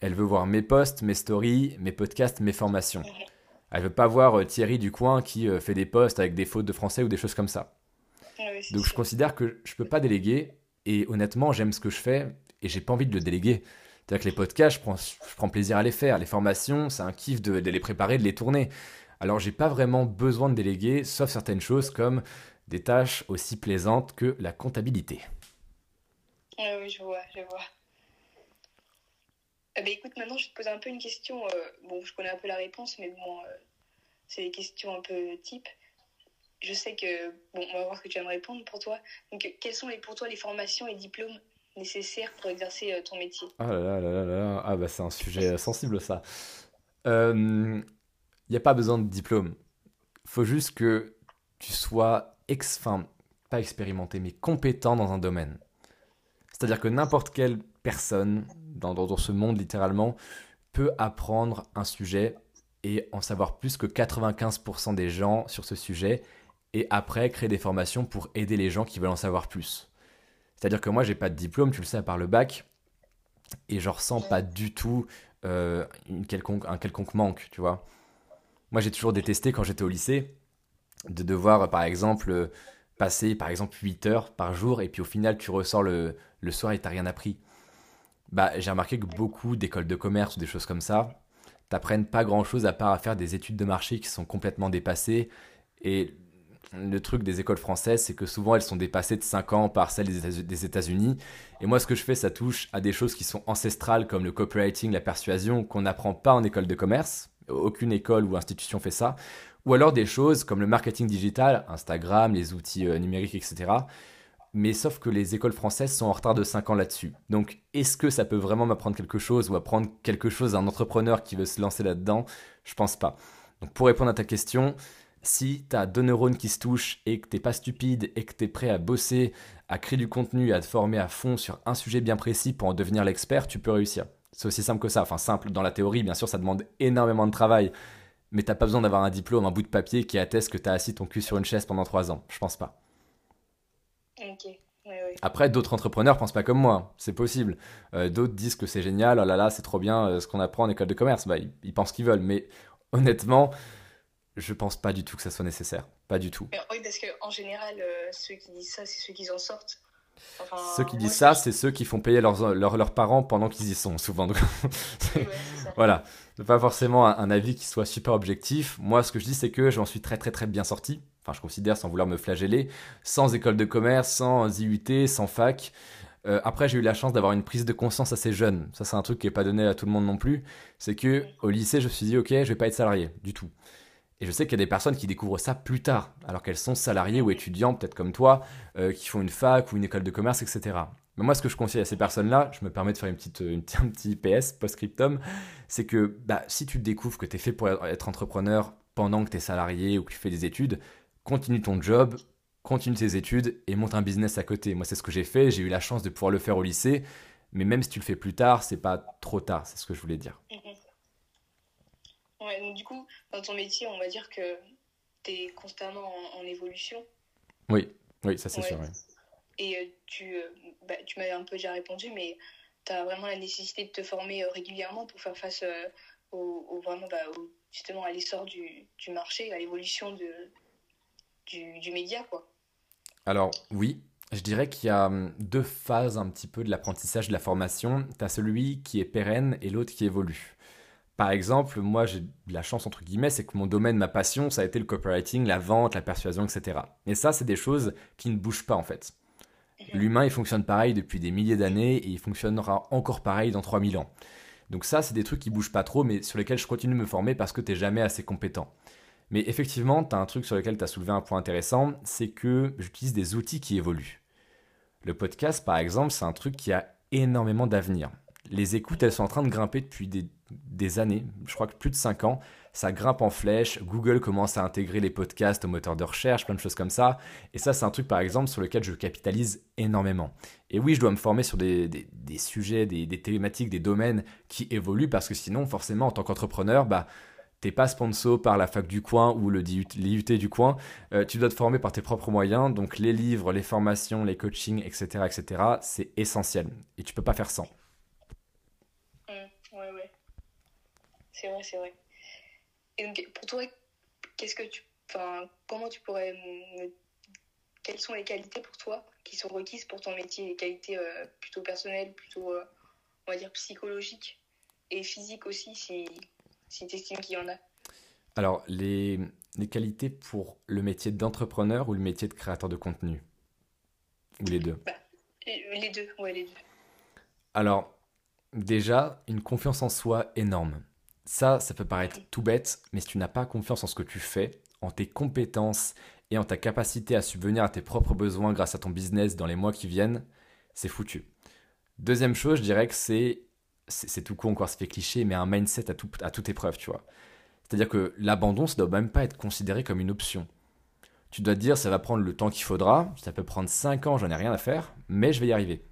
Elle veut voir mes posts, mes stories, mes podcasts, mes formations. Elle veut pas voir euh, Thierry du coin qui euh, fait des posts avec des fautes de français ou des choses comme ça. Donc je considère que je peux pas déléguer et honnêtement, j'aime ce que je fais et j'ai pas envie de le déléguer. C'est-à-dire que les podcasts, je prends, je prends plaisir à les faire. Les formations, c'est un kiff de, de les préparer, de les tourner. Alors j'ai pas vraiment besoin de déléguer, sauf certaines choses comme des tâches aussi plaisantes que la comptabilité. oui, je vois, je vois. Eh ben, écoute, maintenant je vais te poser un peu une question. Euh, bon, je connais un peu la réponse, mais bon, euh, c'est des questions un peu type. Je sais que, bon, on va voir ce que tu vas me répondre pour toi. Donc, quelles sont les, pour toi les formations et diplômes nécessaires pour exercer euh, ton métier? Ah là là là là ah bah c'est un sujet sensible ça. Euh, n'y a pas besoin de diplôme. faut juste que tu sois, ex, enfin, pas expérimenté, mais compétent dans un domaine. C'est-à-dire que n'importe quelle personne dans, ce monde littéralement peut apprendre un sujet et en savoir plus que 95% des gens sur ce sujet et après créer des formations pour aider les gens qui veulent en savoir plus. C'est-à-dire que moi j'ai pas de diplôme, tu le sais, à part le bac, et je ressens pas du tout euh, un quelconque manque, tu vois. Moi, j'ai toujours détesté quand j'étais au lycée de devoir, par exemple, passer par exemple 8 heures par jour et puis au final, tu ressors le, soir et t'as rien appris. Bah, j'ai remarqué que beaucoup d'écoles de commerce ou des choses comme ça t'apprennent pas grand chose à part à faire des études de marché qui sont complètement dépassées. Et le truc des écoles françaises, c'est que souvent elles sont dépassées de 5 ans par celles des États-Unis. Et moi, ce que je fais, ça touche à des choses qui sont ancestrales comme le copywriting, la persuasion, qu'on n'apprend pas en école de commerce aucune école ou institution fait ça. Ou alors des choses comme le marketing digital, Instagram, les outils euh, numériques, etc. Mais sauf que les écoles françaises sont en retard de 5 ans là-dessus. Donc est-ce que ça peut vraiment m'apprendre quelque chose ou apprendre quelque chose à un entrepreneur qui veut se lancer là-dedans? Je pense pas. Donc pour répondre à ta question, si tu as deux neurones qui se touchent et que t'es pas stupide et que tu es prêt à bosser, à créer du contenu, à te former à fond sur un sujet bien précis pour en devenir l'expert, tu peux réussir. C'est aussi simple que ça. Enfin, simple dans la théorie, bien sûr, ça demande énormément de travail. Mais t'as pas besoin d'avoir un diplôme, un bout de papier qui atteste que t'as assis ton cul sur une chaise pendant trois ans. Je pense pas. Ok. Après, d'autres entrepreneurs pensent pas comme moi, c'est possible. Euh, d'autres disent que c'est génial, oh là là, c'est trop bien euh, ce qu'on apprend en école de commerce. Bah, ils, pensent qu'ils veulent, mais honnêtement, je pense pas du tout que ça soit nécessaire. Pas du tout. oui, parce qu'en général, euh, ceux qui disent ça, c'est ceux qui en sortent ceux qui disent ça, c'est ceux qui font payer leurs, leurs, parents pendant qu'ils y sont, souvent. voilà. Pas forcément un, avis qui soit super objectif. Moi, ce que je dis, c'est que j'en suis très, très, très bien sorti. Enfin, je considère, sans vouloir me flageller, sans école de commerce, sans IUT, sans fac. Euh, après, j'ai eu la chance d'avoir une prise de conscience assez jeune. Ça, c'est un truc qui n'est pas donné à tout le monde non plus. C'est que au lycée, je me suis dit, ok, je vais pas être salarié du tout. Et je sais qu'il y a des personnes qui découvrent ça plus tard, alors qu'elles sont salariées ou étudiants, peut-être comme toi, euh, qui font une fac ou une école de commerce, etc. Mais moi, ce que je conseille à ces personnes-là, je me permets de faire une petite, une, un petit PS post-scriptum, c'est que bah, si tu découvres que tu es fait pour être entrepreneur pendant que tu es salarié ou que tu fais des études, continue ton job, continue tes études et monte un business à côté. Moi, c'est ce que j'ai fait, j'ai eu la chance de pouvoir le faire au lycée, mais même si tu le fais plus tard, c'est pas trop tard, c'est ce que je voulais dire. Ouais, donc du coup, dans ton métier, on va dire que tu es constamment en, évolution. Oui, oui, ça c'est sûr. Et euh, tu, euh, bah, tu m'avais un peu déjà répondu, mais tu as vraiment la nécessité de te former euh, régulièrement pour faire face au, vraiment, bah, justement à l'essor du, du, marché, à l'évolution de, du, média, quoi. Alors, oui, je dirais qu'il y a hum, deux phases un petit peu de l'apprentissage de la formation. Tu as celui qui est pérenne et l'autre qui évolue. Par exemple, moi j'ai de la chance entre guillemets, c'est que mon domaine, ma passion, ça a été le copywriting, la vente, la persuasion, etc. Et ça, c'est des choses qui ne bougent pas en fait. L'humain, il fonctionne pareil depuis des milliers d'années et il fonctionnera encore pareil dans 3000 ans. Donc ça, c'est des trucs qui bougent pas trop, mais sur lesquels je continue de me former parce que tu n'es jamais assez compétent. Mais effectivement, tu as un truc sur lequel tu as soulevé un point intéressant, c'est que j'utilise des outils qui évoluent. Le podcast, par exemple, c'est un truc qui a énormément d'avenir. Les écoutes, elles sont en train de grimper depuis des, années, je crois que plus de 5 ans. Ça grimpe en flèche, Google commence à intégrer les podcasts au moteur de recherche, plein de choses comme ça. Et ça, c'est un truc, par exemple, sur lequel je capitalise énormément. Et oui, je dois me former sur des, sujets, des, des, thématiques, des domaines qui évoluent, parce que sinon, forcément, en tant qu'entrepreneur, bah, t'es pas sponsor par la fac du coin ou le l'IUT du coin, euh, tu dois te former par tes propres moyens, donc les livres, les formations, les coachings, etc., etc., c'est essentiel, et tu peux pas faire sans. Mmh, ouais, ouais. C'est vrai, c'est vrai. Et donc, pour toi, qu'est-ce que tu... Enfin, comment tu pourrais... Quelles sont les qualités pour toi qui sont requises pour ton métier? Les qualités euh, plutôt personnelles, plutôt, euh, on va dire, psychologiques et physiques aussi, si si tu estimes qu'il y en a? Alors, les, les, qualités pour le métier d'entrepreneur ou le métier de créateur de contenu? Ou les deux? Bah, Les deux, ouais, les deux. Alors, déjà, une confiance en soi énorme. Ça, ça peut paraître tout bête, mais si tu n'as pas confiance en ce que tu fais, en tes compétences et en ta capacité à subvenir à tes propres besoins grâce à ton business dans les mois qui viennent, c'est foutu. Deuxième chose, je dirais que c'est c'est tout con encore, ça fait cliché, mais un mindset à, tout, à toute épreuve, tu vois. C'est-à-dire que l'abandon, ça doit même pas être considéré comme une option. Tu dois te dire, ça va prendre le temps qu'il faudra, ça peut prendre 5 ans, j'en ai rien à faire, mais je vais y arriver.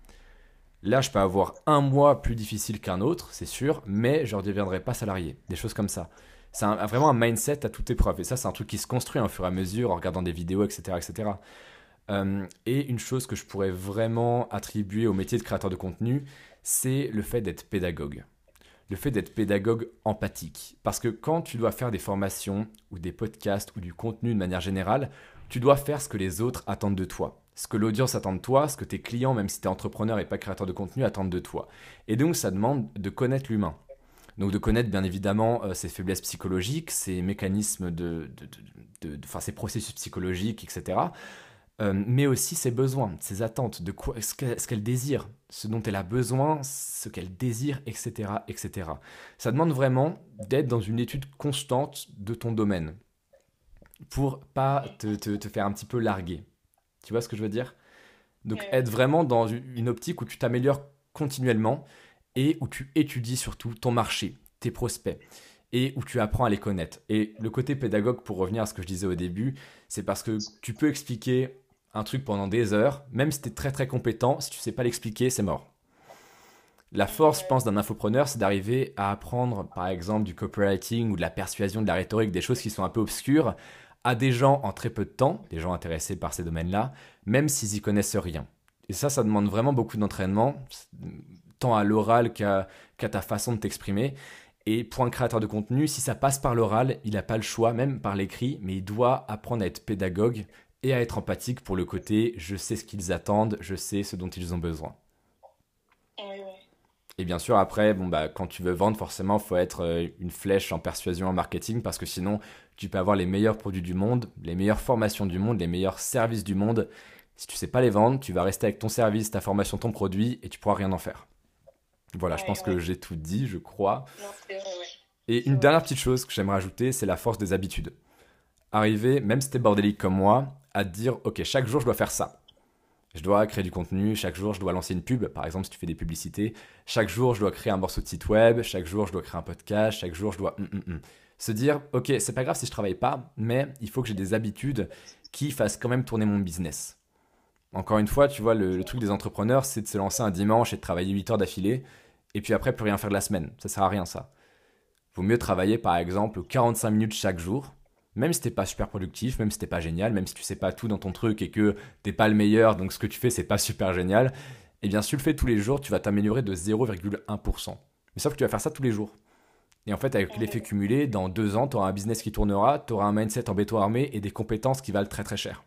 Là, je peux avoir un mois plus difficile qu'un autre, c'est sûr, mais je ne redeviendrai pas salarié. Des choses comme ça. C'est vraiment un mindset à toute épreuve. Et ça, c'est un truc qui se construit au fur et à mesure, en regardant des vidéos, etc. etc. Euh, et une chose que je pourrais vraiment attribuer au métier de créateur de contenu, c'est le fait d'être pédagogue. Le fait d'être pédagogue empathique. Parce que quand tu dois faire des formations ou des podcasts ou du contenu de manière générale, tu dois faire ce que les autres attendent de toi. Ce que l'audience attend de toi, ce que tes clients, même si tu es entrepreneur et pas créateur de contenu, attendent de toi. Et donc ça demande de connaître l'humain. Donc de connaître bien évidemment euh, ses faiblesses psychologiques, ses mécanismes de, de, ses processus psychologiques, etc. Euh, mais aussi ses besoins, ses attentes, de quoi, ce qu'elle désire, ce dont elle a besoin, ce qu'elle désire, etc., etc. Ça demande vraiment d'être dans une étude constante de ton domaine pour pas te, te, faire un petit peu larguer. Tu vois ce que je veux dire? Donc être vraiment dans une optique où tu t'améliores continuellement et où tu étudies surtout ton marché, tes prospects et où tu apprends à les connaître. Et le côté pédagogue, pour revenir à ce que je disais au début, c'est parce que tu peux expliquer un truc pendant des heures, même si tu es très très compétent, si tu sais pas l'expliquer, c'est mort. La force, je pense, d'un infopreneur, c'est d'arriver à apprendre, par exemple, du copywriting ou de la persuasion, de la rhétorique, des choses qui sont un peu obscures, à des gens en très peu de temps, des gens intéressés par ces domaines-là, même s'ils y connaissent rien. Et ça, ça demande vraiment beaucoup d'entraînement, tant à l'oral qu'à ta façon de t'exprimer. Et pour un créateur de contenu, si ça passe par l'oral, il n'a pas le choix, même par l'écrit, mais il doit apprendre à être pédagogue et à être empathique pour le côté je sais ce qu'ils attendent, je sais ce dont ils ont besoin. Et bien sûr, après, bon, bah, quand tu veux vendre, forcément, il faut être euh, une flèche en persuasion, en marketing, parce que sinon, tu peux avoir les meilleurs produits du monde, les meilleures formations du monde, les meilleurs services du monde. Si tu sais pas les vendre, tu vas rester avec ton service, ta formation, ton produit, et tu pourras rien en faire. Voilà, je pense que j'ai tout dit, je crois. et une dernière petite chose que j'aimerais ajouter, c'est la force des habitudes. Arriver, même si t'es bordélique comme moi, à te dire, ok, chaque jour je dois faire ça. Je dois créer du contenu, chaque jour je dois lancer une pub, par exemple si tu fais des publicités, chaque jour je dois créer un morceau de site web, chaque jour je dois créer un podcast, chaque jour je dois... Hum, hum, hum. Se dire, ok, c'est pas grave si je travaille pas, mais il faut que j'ai des habitudes qui fassent quand même tourner mon business. Encore une fois, tu vois, le, truc des entrepreneurs, c'est de se lancer un dimanche et de travailler 8 heures d'affilée, et puis après plus rien faire de la semaine. Ça sert à rien ça. Vaut mieux travailler par exemple 45 minutes chaque jour, même si t'es pas super productif, même si t'es pas génial, même si tu sais pas tout dans ton truc et que t'es pas le meilleur, donc ce que tu fais c'est pas super génial, eh bien si tu le fais tous les jours, tu vas t'améliorer de 0,1%. Mais sauf que tu vas faire ça tous les jours. Et en fait, avec l'effet cumulé, dans deux ans, tu auras un business qui tournera, tu auras un mindset en béton armé et des compétences qui valent très très cher.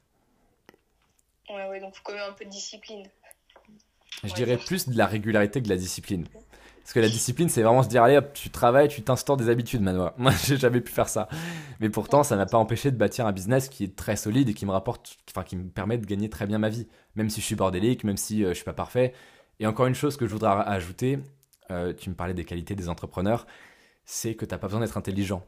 Ouais, ouais, donc il faut quand même un peu de discipline. Je dirais plus de la régularité que de la discipline. Parce que la discipline, c'est vraiment se dire, allez hop, tu travailles, tu t'instaures des habitudes, Manoa. Moi, j'ai jamais pu faire ça. Mais pourtant, ça m'a pas empêché de bâtir un business qui est très solide et qui me rapporte, enfin, qui me permet de gagner très bien ma vie. Même si je suis bordélique, même si euh, je suis pas parfait. Et encore une chose que je voudrais ajouter, euh, tu me parlais des qualités des entrepreneurs, c'est que tu n'as pas besoin d'être intelligent.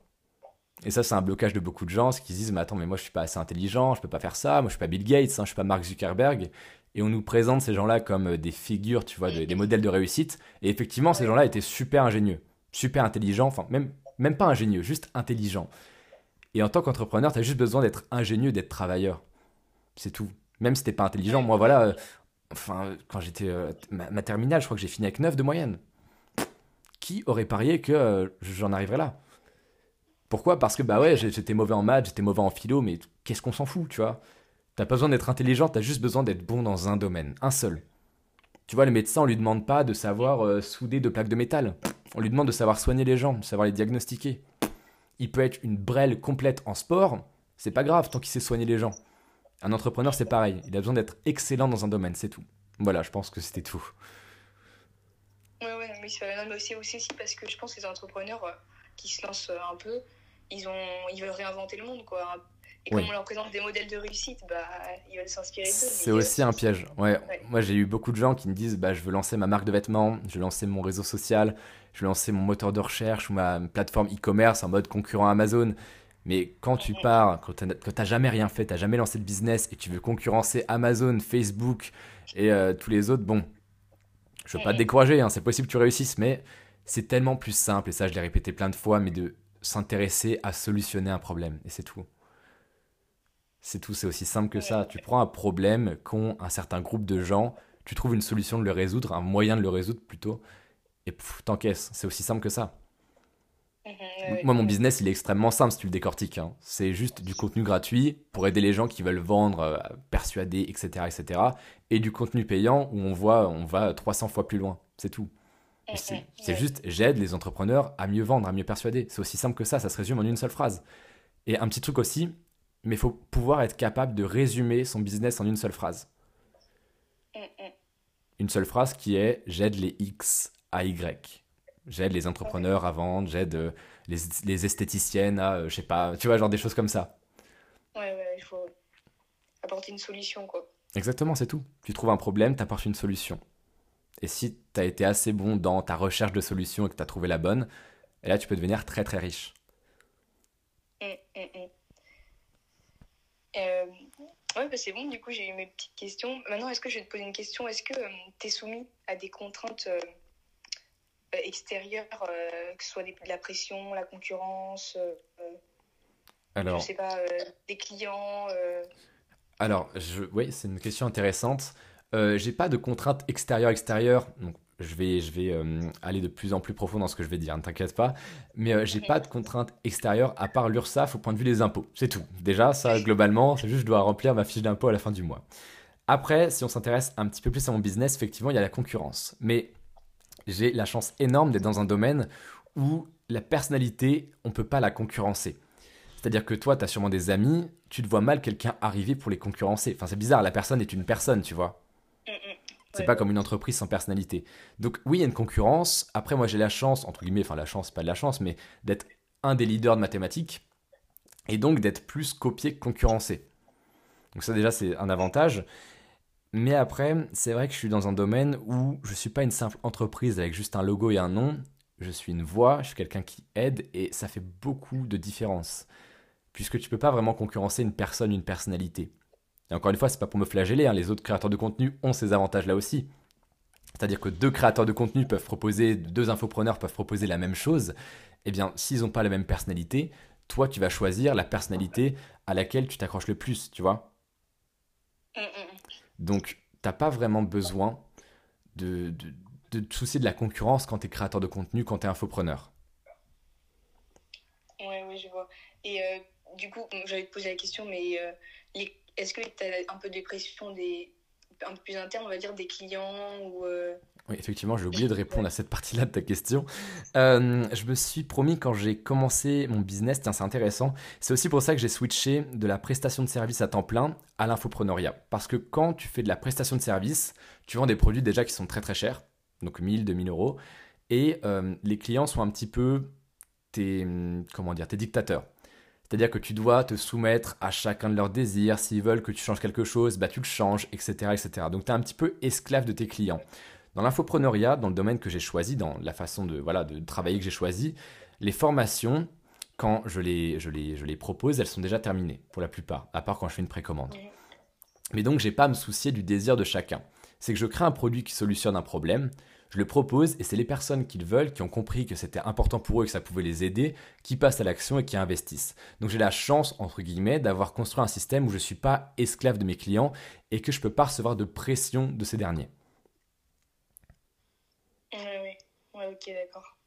Et ça, c'est un blocage de beaucoup de gens, qui se disent, mais attends, mais moi, je suis pas assez intelligent, je peux pas faire ça, moi, je suis pas Bill Gates, hein, je suis pas Mark Zuckerberg. Et on nous présente ces gens-là comme euh, des figures, tu vois, des, modèles de réussite. Et effectivement, ces gens-là étaient super ingénieux, super intelligents, enfin, même, même pas ingénieux, juste intelligents. Et en tant qu'entrepreneur, tu as juste besoin d'être ingénieux, d'être travailleur. C'est tout. Même si t'es pas intelligent, moi, voilà, euh, enfin, quand j'étais euh, ma, terminale, je crois que j'ai fini avec 9 de moyenne. Qui aurait parié que j'en arriverais là? Pourquoi? Parce que bah ouais, j'étais mauvais en maths, j'étais mauvais en philo, mais qu'est-ce qu'on s'en fout, tu vois? T'as pas besoin d'être intelligent, t'as juste besoin d'être bon dans un domaine, un seul. Tu vois, le médecin, on lui demande pas de savoir euh, souder deux plaques de métal. On lui demande de savoir soigner les gens, de savoir les diagnostiquer. Il peut être une brêle complète en sport, c'est pas grave tant qu'il sait soigner les gens. Un entrepreneur, c'est pareil, il a besoin d'être excellent dans un domaine, c'est tout. Voilà, je pense que c'était tout. Ouais, ouais, mais c'est aussi, aussi parce que je pense que les entrepreneurs euh, qui se lancent euh, un peu, ils, ont, ils veulent réinventer le monde, quoi. Et comme on leur présente des modèles de réussite, bah, ils veulent s'inspirer d'eux. C'est aussi un piège. Ouais. Moi, j'ai eu beaucoup de gens qui me disent bah, je veux lancer ma marque de vêtements, je veux lancer mon réseau social, je veux lancer mon moteur de recherche ou ma plateforme e-commerce en mode concurrent Amazon. Mais quand tu pars, quand tu n'as jamais rien fait, tu n'as jamais lancé de business et tu veux concurrencer Amazon, Facebook et euh, tous les autres, bon, je veux pas te décourager, hein, c'est possible que tu réussisses, mais c'est tellement plus simple, et ça je l'ai répété plein de fois, mais de s'intéresser à solutionner un problème, et c'est tout. C'est tout, c'est aussi simple que ça. Tu prends un problème qu'ont un certain groupe de gens, tu trouves une solution de le résoudre, un moyen de le résoudre plutôt, et t'encaisses. C'est aussi simple que ça. Mhm, Moi, mon business, il est extrêmement simple si tu le décortiques. Hein. C'est juste du contenu gratuit pour aider les gens qui veulent vendre, euh, persuader, etc., etc. Et du contenu payant où on voit, on va 300 fois plus loin. C'est tout. C'est juste, j'aide les entrepreneurs à mieux vendre, à mieux persuader. C'est aussi simple que ça, ça se résume en une seule phrase. Et un petit truc aussi, mais il faut pouvoir être capable de résumer son business en une seule phrase. Une seule phrase qui est j'aide les X à Y. J'aide les entrepreneurs à vendre, j'aide euh, les, les, esthéticiennes à, euh, je sais pas, tu vois, genre des choses comme ça. Ouais, ouais, il faut apporter une solution, quoi. Exactement, c'est tout. Tu trouves un problème, tu apportes une solution. Et si tu as été assez bon dans ta recherche de solutions et que tu as trouvé la bonne, et là, tu peux devenir très très riche. Euh, ouais, bah c'est bon, du coup, j'ai eu mes petites questions. Maintenant, est-ce que je vais te poser une question? Est-ce que euh, tu es soumis à des contraintes euh, extérieures, que ce soit de la pression, la concurrence Alors, je sais pas, des clients Alors, je, oui, c'est une question intéressante. j'ai pas de contraintes extérieures extérieures, donc je vais, je vais euh, aller de plus en plus profond dans ce que je vais dire, ne t'inquiète pas. Mais euh, j'ai pas de contraintes extérieures à part l'URSSAF au point de vue des impôts. C'est tout. Déjà, ça, globalement, c'est juste je dois remplir ma fiche d'impôt à la fin du mois. Après, si on s'intéresse un petit peu plus à mon business, effectivement, il y a la concurrence. Mais j'ai la chance énorme d'être dans un domaine où la personnalité, on peut pas la concurrencer. C'est-à-dire que toi, tu as sûrement des amis, tu te vois mal quelqu'un arriver pour les concurrencer. Enfin, c'est bizarre, la personne est une personne, tu vois. C'est pas comme une entreprise sans personnalité. Donc oui, il y a une concurrence. Après, moi, j'ai la chance, entre guillemets, enfin la chance, pas de la chance, mais d'être un des leaders de mathématiques et donc d'être plus copié que concurrencé. Donc ça déjà, c'est un avantage. Mais après, c'est vrai que je suis dans un domaine où je suis pas une simple entreprise avec juste un logo et un nom. Je suis une voix, je suis quelqu'un qui aide et ça fait beaucoup de différence. Puisque tu peux pas vraiment concurrencer une personne, une personnalité. Et encore une fois, c'est pas pour me flageller, hein, les autres créateurs de contenu ont ces avantages-là aussi. C'est-à-dire que deux créateurs de contenu peuvent proposer, deux infopreneurs peuvent proposer la même chose. Eh bien, s'ils n'ont pas la même personnalité, toi, tu vas choisir la personnalité à laquelle tu t'accroches le plus, tu vois. Mm, mm, mm. Donc, t'as pas vraiment besoin de, de, te soucier de la concurrence quand tu es créateur de contenu, quand tu es infopreneur. Oui, oui, je vois. Et euh, du coup, j'allais te poser la question, mais euh, les est-ce que tu as un peu de pression des un peu plus interne, on va dire, des clients ou... Euh, oui, effectivement, j'ai oublié de répondre à cette partie-là de ta question. Euh, je me suis promis quand j'ai commencé mon business, tiens, c'est intéressant, c'est aussi pour ça que j'ai switché de la prestation de service à temps plein à l'infopreneuriat. Parce que quand tu fais de la prestation de service, tu vends des produits déjà qui sont très très chers, donc 1000, 2000 euros, et euh, les clients sont un petit peu tes, comment dire, tes dictateurs. C'est-à-dire que tu dois te soumettre à chacun de leurs désirs. S'ils veulent que tu changes quelque chose, bah tu le changes, etc. etc. Donc tu es un petit peu esclave de tes clients. Dans l'infopreneuriat, dans le domaine que j'ai choisi, dans la façon de, voilà, de travailler que j'ai choisi, les formations, quand je les, je, les, je les propose, elles sont déjà terminées, pour la plupart, à part quand je fais une précommande. Mais donc, j'ai pas à me soucier du désir de chacun. C'est que je crée un produit qui solutionne un problème, je le propose et c'est les personnes qui le veulent, qui ont compris que c'était important pour eux et que ça pouvait les aider, qui passent à l'action et qui investissent. Donc j'ai la chance, entre guillemets, d'avoir construit un système où je ne suis pas esclave de mes clients et que je ne peux pas recevoir de pression de ces derniers. Ouais, ok, d'accord.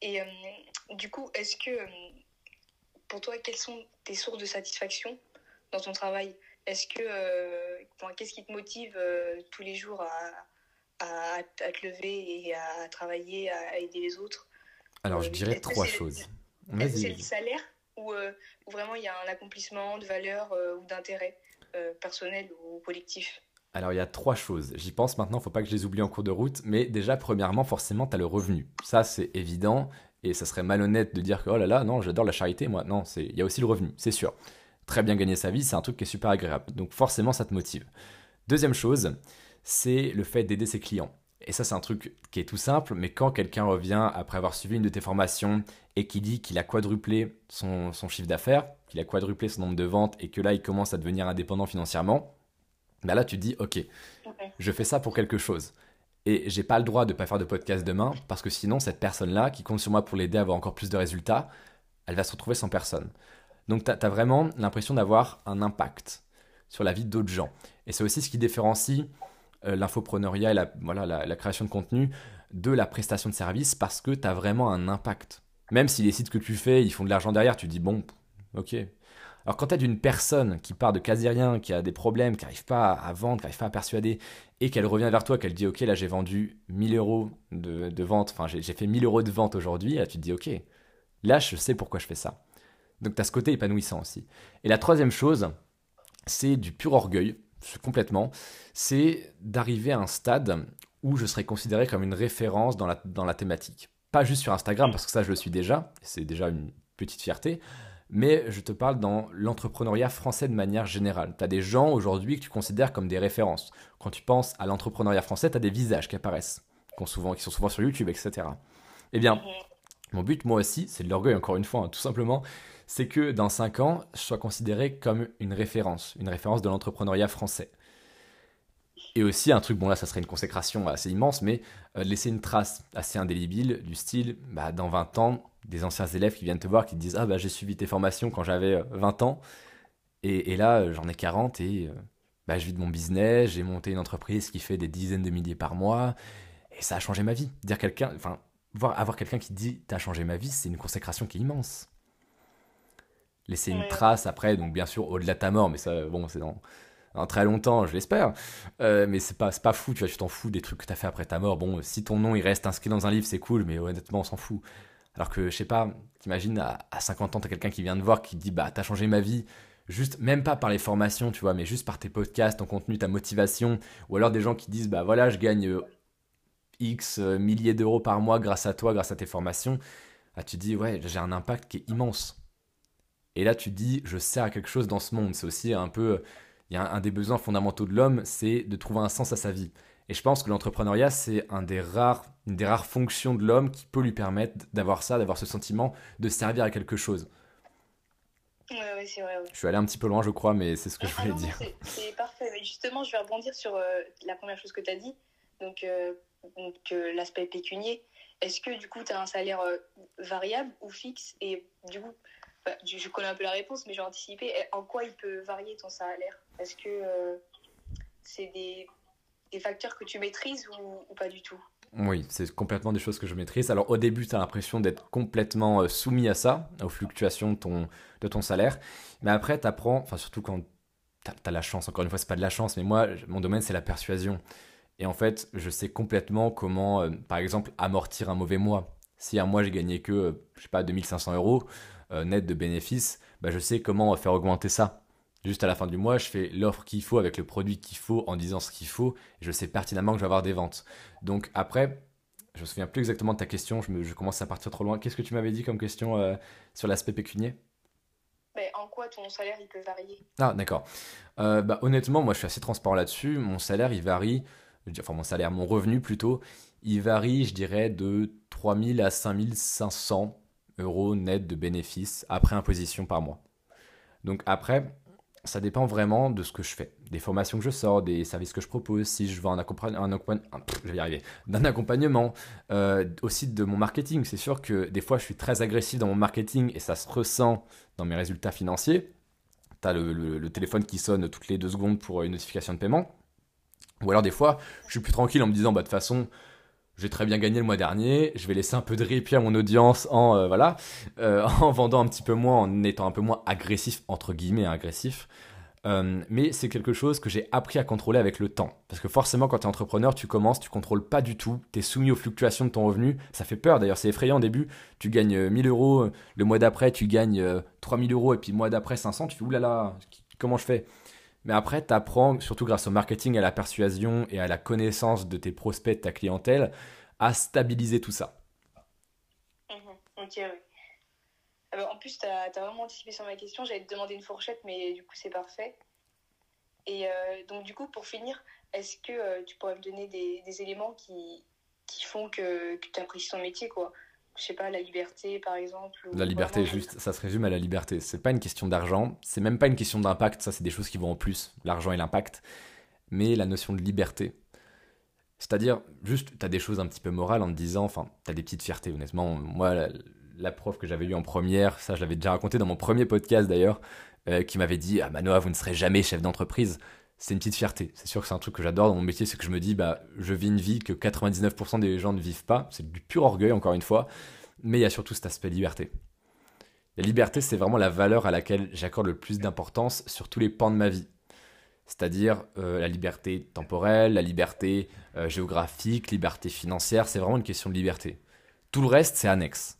Et euh, du coup, est-ce que euh, pour toi, quelles sont tes sources de satisfaction dans ton travail? Est-ce que euh, qu'est-ce qui te motive tous les jours à, à, te lever et à travailler, à aider les autres Alors, je dirais trois choses. Est-ce que c'est le salaire ou, ou, vraiment il y a un accomplissement de valeur ou d'intérêt personnel ou collectif? Alors il y a trois choses. J'y pense maintenant, il faut pas que je les oublie en cours de route. Mais déjà, premièrement, forcément, tu as le revenu. Ça, c'est évident. Et ça serait malhonnête de dire que oh là là, non, j'adore la charité, moi. Non, il y a aussi le revenu, c'est sûr. Très bien gagner sa vie, c'est un truc qui est super agréable. Donc forcément, ça te motive. Deuxième chose, c'est le fait d'aider ses clients. Et ça, c'est un truc qui est tout simple, mais quand quelqu'un revient après avoir suivi une de tes formations et qui dit qu'il a quadruplé son, son chiffre d'affaires, qu'il a quadruplé son nombre de ventes et que là, il commence à devenir indépendant financièrement, bah là, tu te dis, ok, je fais ça pour quelque chose. Et j'ai pas le droit de pas faire de podcast demain parce que sinon, cette personne-là, qui compte sur moi pour l'aider à avoir encore plus de résultats, elle va se retrouver sans personne. Donc, tu as, vraiment l'impression d'avoir un impact sur la vie d'autres gens. Et c'est aussi ce qui différencie euh, l'infopreneuriat et la, voilà, la, création de contenu de la prestation de service parce que tu as vraiment un impact. Même si les sites que tu fais, ils font de l'argent derrière, tu dis, bon, ok, alors quand tu as d'une personne qui part de quasi rien, qui a des problèmes, qui n'arrive pas à vendre, qui n'arrive pas à persuader, et qu'elle revient vers toi, qu'elle dit ok là j'ai vendu 1000 euros de, vente, enfin j'ai fait 1000 euros de vente aujourd'hui, tu te dis ok, là je sais pourquoi je fais ça. Donc tu as ce côté épanouissant aussi. Et la troisième chose, c'est du pur orgueil, complètement, c'est d'arriver à un stade où je serai considéré comme une référence dans la, dans la thématique. Pas juste sur Instagram, parce que ça je le suis déjà, c'est déjà une petite fierté, mais je te parle dans l'entrepreneuriat français de manière générale. Tu as des gens aujourd'hui que tu considères comme des références. Quand tu penses à l'entrepreneuriat français, tu as des visages qui apparaissent, qui, sont souvent sur YouTube, etc. Eh bien, mon but, moi aussi, c'est de l'orgueil, encore une fois, hein, tout simplement, c'est que dans 5 ans, je sois considéré comme une référence, une référence de l'entrepreneuriat français. Et aussi un truc, bon là ça serait une consécration assez immense, mais euh, laisser une trace assez indélébile du style, bah, dans 20 ans, des anciens élèves qui viennent te voir, qui te disent Ah, bah, j'ai suivi tes formations quand j'avais 20 euh, ans, et, là, euh, j'en ai 40 et bah, je vis de mon business, j'ai monté une entreprise qui fait des dizaines de milliers par mois, et ça a changé ma vie. Dire quelqu'un, enfin, voir, avoir quelqu'un qui dit T'as changé ma vie, c'est une consécration qui est immense. Laisser une trace après, donc bien sûr, au-delà de ta mort, mais ça, bon, c'est dans, très longtemps, je l'espère. mais c'est pas, pas fou, tu vois, tu t'en fous des trucs que tu as fait après ta mort. Bon, si ton nom il reste inscrit dans un livre, c'est cool, mais honnêtement, on s'en fout. Alors que, je sais pas, t'imagines, à, à 50 ans, t'as quelqu'un qui vient te voir, qui te dit, bah, t'as changé ma vie, juste, même pas par les formations, tu vois, mais juste par tes podcasts, ton contenu, ta motivation, ou alors des gens qui disent, bah voilà, je gagne euh, X euh, milliers d'euros par mois grâce à toi, grâce à tes formations. Ah, tu dis, ouais, j'ai un impact qui est immense. Et là, tu te dis, je sers à quelque chose dans ce monde. C'est aussi un peu, il y a un des besoins fondamentaux de l'homme, c'est de trouver un sens à sa vie. Et je pense que l'entrepreneuriat, c'est un des rares, une des rares fonctions de l'homme qui peut lui permettre d'avoir ça, d'avoir ce sentiment de servir à quelque chose. Ouais, c'est vrai. Je suis allé un petit peu loin, je crois, mais c'est ce que je voulais dire. C'est parfait. justement, je vais rebondir sur euh, la première chose que tu as dit, donc, euh, euh, l'aspect pécunier. Est-ce que du coup, tu as un salaire variable ou fixe? Et du coup, bah, je, connais un peu la réponse, mais j'ai anticipé. En quoi il peut varier ton salaire? Est-ce que c'est des des facteurs que tu maîtrises ou, pas du tout? Oui, c'est complètement des choses que je maîtrise. Alors au début, tu as l'impression d'être complètement euh, soumis à ça, aux fluctuations de ton, de ton salaire. Mais après, tu apprends, enfin surtout quand t'as as la chance. Encore une fois, c'est pas de la chance, mais moi, mon domaine, c'est la persuasion. Et en fait, je sais complètement comment, euh, par exemple, amortir un mauvais mois. Si un mois, j'ai gagné que, euh, je sais pas, 2500 euros euh, net de bénéfices, bah, je sais comment faire augmenter ça. Juste à la fin du mois, je fais l'offre qu'il faut avec le produit qu'il faut en disant ce qu'il faut. Et je sais pertinemment que je vais avoir des ventes. Donc après, je me souviens plus exactement de ta question. Je, je commence à partir trop loin. Qu'est-ce que tu m'avais dit comme question sur l'aspect pécunier? En quoi ton salaire il peut varier? Ah d'accord. Euh, bah, honnêtement, moi je suis assez transparent là-dessus. Mon salaire il varie, enfin mon salaire, mon revenu plutôt, il varie je dirais de 3000 à 5500 euros net de bénéfices après imposition par mois. Donc après, ça dépend vraiment de ce que je fais, des formations que je sors, des services que je propose, si je veux un, accompagnement, d'un accompagnement, euh, aussi de mon marketing. C'est sûr que des fois, je suis très agressif dans mon marketing et ça se ressent dans mes résultats financiers. Tu as le, téléphone qui sonne toutes les deux secondes pour une notification de paiement. Ou alors des fois, je suis plus tranquille en me disant, bah de toute façon, j'ai très bien gagné le mois dernier, je vais laisser un peu de répit à mon audience en euh, voilà, euh, en vendant un petit peu moins, en étant un peu moins agressif entre guillemets agressif. Euh, mais c'est quelque chose que j'ai appris à contrôler avec le temps. Parce que forcément, quand tu es entrepreneur, tu commences, tu contrôles pas du tout, tu es soumis aux fluctuations de ton revenu. Ça fait peur d'ailleurs, c'est effrayant au début. Tu gagnes 1000 euros, le mois d'après, tu gagnes 3000 euros, et puis le mois d'après 500, tu fais oulala, comment je fais? Mais après, tu apprends, surtout grâce au marketing, à la persuasion et à la connaissance de tes prospects, de ta clientèle, à stabiliser tout ça. Mhm. oui. Ah bah, en plus, tu as, vraiment anticipé sur ma question. J'allais te demander une fourchette, mais du coup, c'est parfait. Et euh, donc, du coup, pour finir, est-ce que euh, tu pourrais me donner des, des éléments qui, qui, font que, que tu apprécies ton métier, quoi? Je sais pas, la liberté par exemple. La liberté, juste, ça se résume à la liberté. C'est pas une question d'argent, c'est même pas une question d'impact, ça c'est des choses qui vont en plus, l'argent et l'impact, mais la notion de liberté. C'est-à-dire, juste, tu as des choses un petit peu morales en te disant, enfin, tu as des petites fiertés, honnêtement. Moi, la, prof que j'avais eue en première, ça je l'avais déjà raconté dans mon premier podcast d'ailleurs, euh, qui m'avait dit, ah Manoa, vous ne serez jamais chef d'entreprise c'est une petite fierté. C'est sûr que c'est un truc que j'adore dans mon métier, c'est que je me dis, bah, je vis une vie que 99% des gens ne vivent pas. C'est du pur orgueil, encore une fois. Mais il y a surtout cet aspect liberté. La liberté, c'est vraiment la valeur à laquelle j'accorde le plus d'importance sur tous les pans de ma vie. C'est-à-dire euh, la liberté temporelle, la liberté euh, géographique, liberté financière, c'est vraiment une question de liberté. Tout le reste, c'est annexe.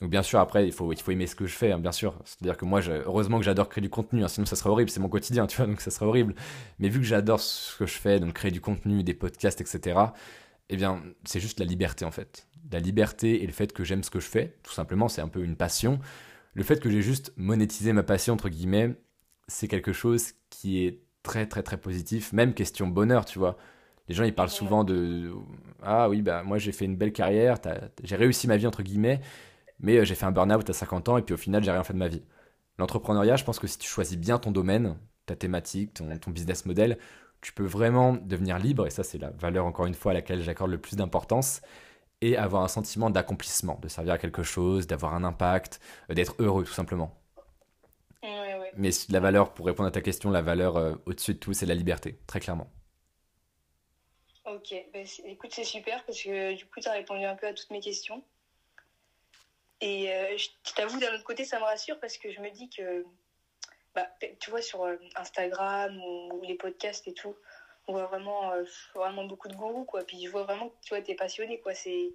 Donc bien sûr, après, il faut, il faut aimer ce que je fais, hein, bien sûr. C'est-à-dire que moi, heureusement que j'adore créer du contenu, hein, sinon ça serait horrible, c'est mon quotidien, tu vois, donc ça serait horrible. Mais vu que j'adore ce que je fais, donc créer du contenu, des podcasts, etc., eh bien, c'est juste la liberté, en fait. La liberté et le fait que j'aime ce que je fais, tout simplement, c'est un peu une passion. Le fait que j'ai juste monétisé ma passion, entre guillemets, c'est quelque chose qui est très, très, très positif. Même question bonheur, tu vois. Les gens, ils parlent souvent de Ah oui, bah moi j'ai fait une belle carrière, j'ai réussi ma vie, entre guillemets mais euh, j'ai fait un burn-out à 50 ans et puis au final, j'ai rien fait de ma vie. L'entrepreneuriat, je pense que si tu choisis bien ton domaine, ta thématique, ton, business model, tu peux vraiment devenir libre, et ça c'est la valeur encore une fois à laquelle j'accorde le plus d'importance, et avoir un sentiment d'accomplissement, de servir à quelque chose, d'avoir un impact, euh, d'être heureux tout simplement. Mais la valeur, pour répondre à ta question, la valeur euh, au-dessus de tout, c'est la liberté, très clairement. Ok, bah, écoute, c'est super parce que du coup, tu as répondu un peu à toutes mes questions. Et euh, je t'avoue, d'un autre côté, ça me rassure parce que je me dis que, bah, tu vois, sur euh, Instagram ou, les podcasts et tout, on voit vraiment, euh, vraiment beaucoup de gourous, quoi. Puis je vois vraiment que tu vois, es passionné, quoi. Il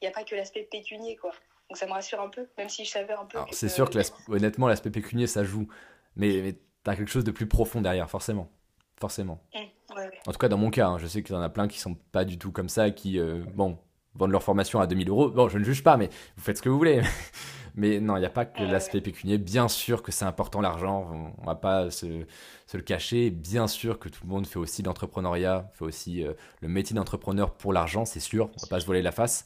n'y a pas que l'aspect pécunier, quoi. Donc ça me rassure un peu, même si je savais un peu. C'est sûr que, honnêtement, l'aspect pécunier, ça joue. Mais, mais tu as quelque chose de plus profond derrière, forcément. Forcément. Mmh, en tout cas, dans mon cas, hein, je sais qu'il y en a plein qui sont pas du tout comme ça, qui, bon, vendre leur formation à 2000 euros. Bon, je ne juge pas, mais vous faites ce que vous voulez. mais non, il n'y a pas que l'aspect pécunier. Bien sûr que c'est important l'argent, on ne va pas se, le cacher. Bien sûr que tout le monde fait aussi l'entrepreneuriat, fait aussi euh, le métier d'entrepreneur pour l'argent, c'est sûr, on va pas se voiler la face.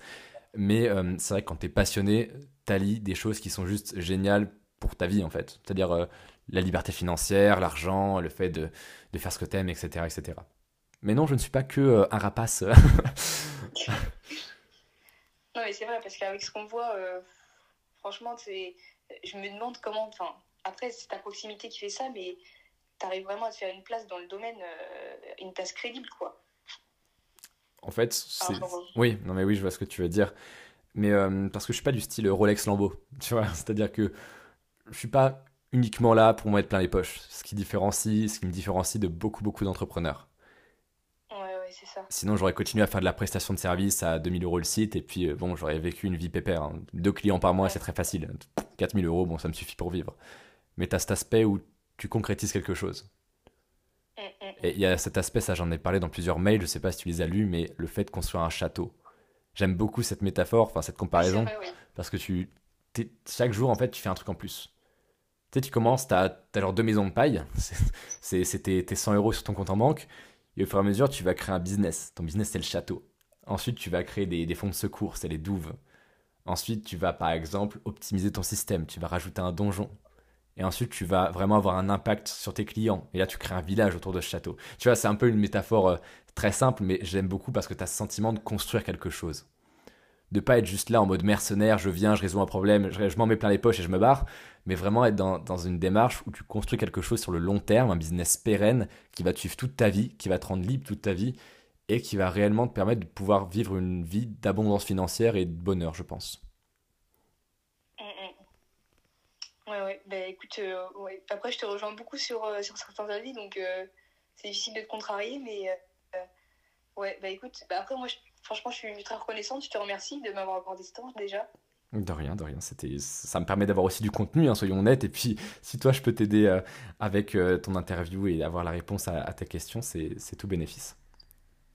Mais euh, c'est vrai que quand tu es passionné, tu allies des choses qui sont juste géniales pour ta vie en fait. C'est-à-dire euh, la liberté financière, l'argent, le fait de, de faire ce que tu aimes, etc., etc. Mais non, je ne suis pas que un rapace. Non, mais c'est vrai, parce qu'avec ce qu'on voit, euh, franchement, je me demande comment. Enfin, après, c'est ta proximité qui fait ça, mais tu arrives vraiment à te faire une place dans le domaine, euh, une place crédible, quoi. En fait, c'est. Oui, non, mais oui, je vois ce que tu veux dire. Mais euh, parce que je suis pas du style Rolex Lambeau, tu vois. C'est-à-dire que je suis pas uniquement là pour me mettre plein les poches. Ce qui différencie, ce qui me différencie de beaucoup, beaucoup d'entrepreneurs. C'est ça. Sinon, j'aurais continué à faire de la prestation de service à 2000 euros le site et puis, euh, bon, j'aurais vécu une vie pépère. Hein. Deux clients par mois, c'est très facile. 4000 euros, bon, ça me suffit pour vivre. Mais tu as cet aspect où tu concrétises quelque chose. Mm, mm, mm. Et il y a cet aspect, ça j'en ai parlé dans plusieurs mails, je sais pas si tu les as lus, mais le fait de construire un château. J'aime beaucoup cette métaphore, enfin cette comparaison, parce que tu, chaque jour en fait tu fais un truc en plus. Tu sais, tu commences, tu as, genre deux maisons de paille, c'est tes, 100 euros sur ton compte en banque, et au fur et à mesure tu vas créer un business. Ton business c'est le château. Ensuite tu vas créer des, fonds de secours, c'est les douves. Ensuite tu vas par exemple optimiser ton système, tu vas rajouter un donjon. Et ensuite, tu vas vraiment avoir un impact sur tes clients. Et là, tu crées un village autour de ce château. Tu vois, c'est un peu une métaphore euh, très simple, mais j'aime beaucoup parce que tu as ce sentiment de construire quelque chose. De pas être juste là en mode mercenaire, je viens, je résous un problème, je, m'en mets plein les poches et je me barre, mais vraiment être dans, une démarche où tu construis quelque chose sur le long terme, un business pérenne qui va te suivre toute ta vie, qui va te rendre libre toute ta vie et qui va réellement te permettre de pouvoir vivre une vie d'abondance financière et de bonheur, je pense. Ouais, ouais. Bah, écoute, euh. Après, je te rejoins beaucoup sur, euh, sur certains avis, donc euh, c'est difficile de te contrarier, mais ouais, bah écoute, bah, après, moi, franchement, je suis très reconnaissante. Je te remercie de m'avoir accordé ce temps déjà. De rien, de rien. C'était, ça me permet d'avoir aussi du contenu, hein, soyons honnêtes. Et puis, si toi, je peux t'aider avec ton interview et avoir la réponse à, à tes questions, c'est, c'est tout bénéfice.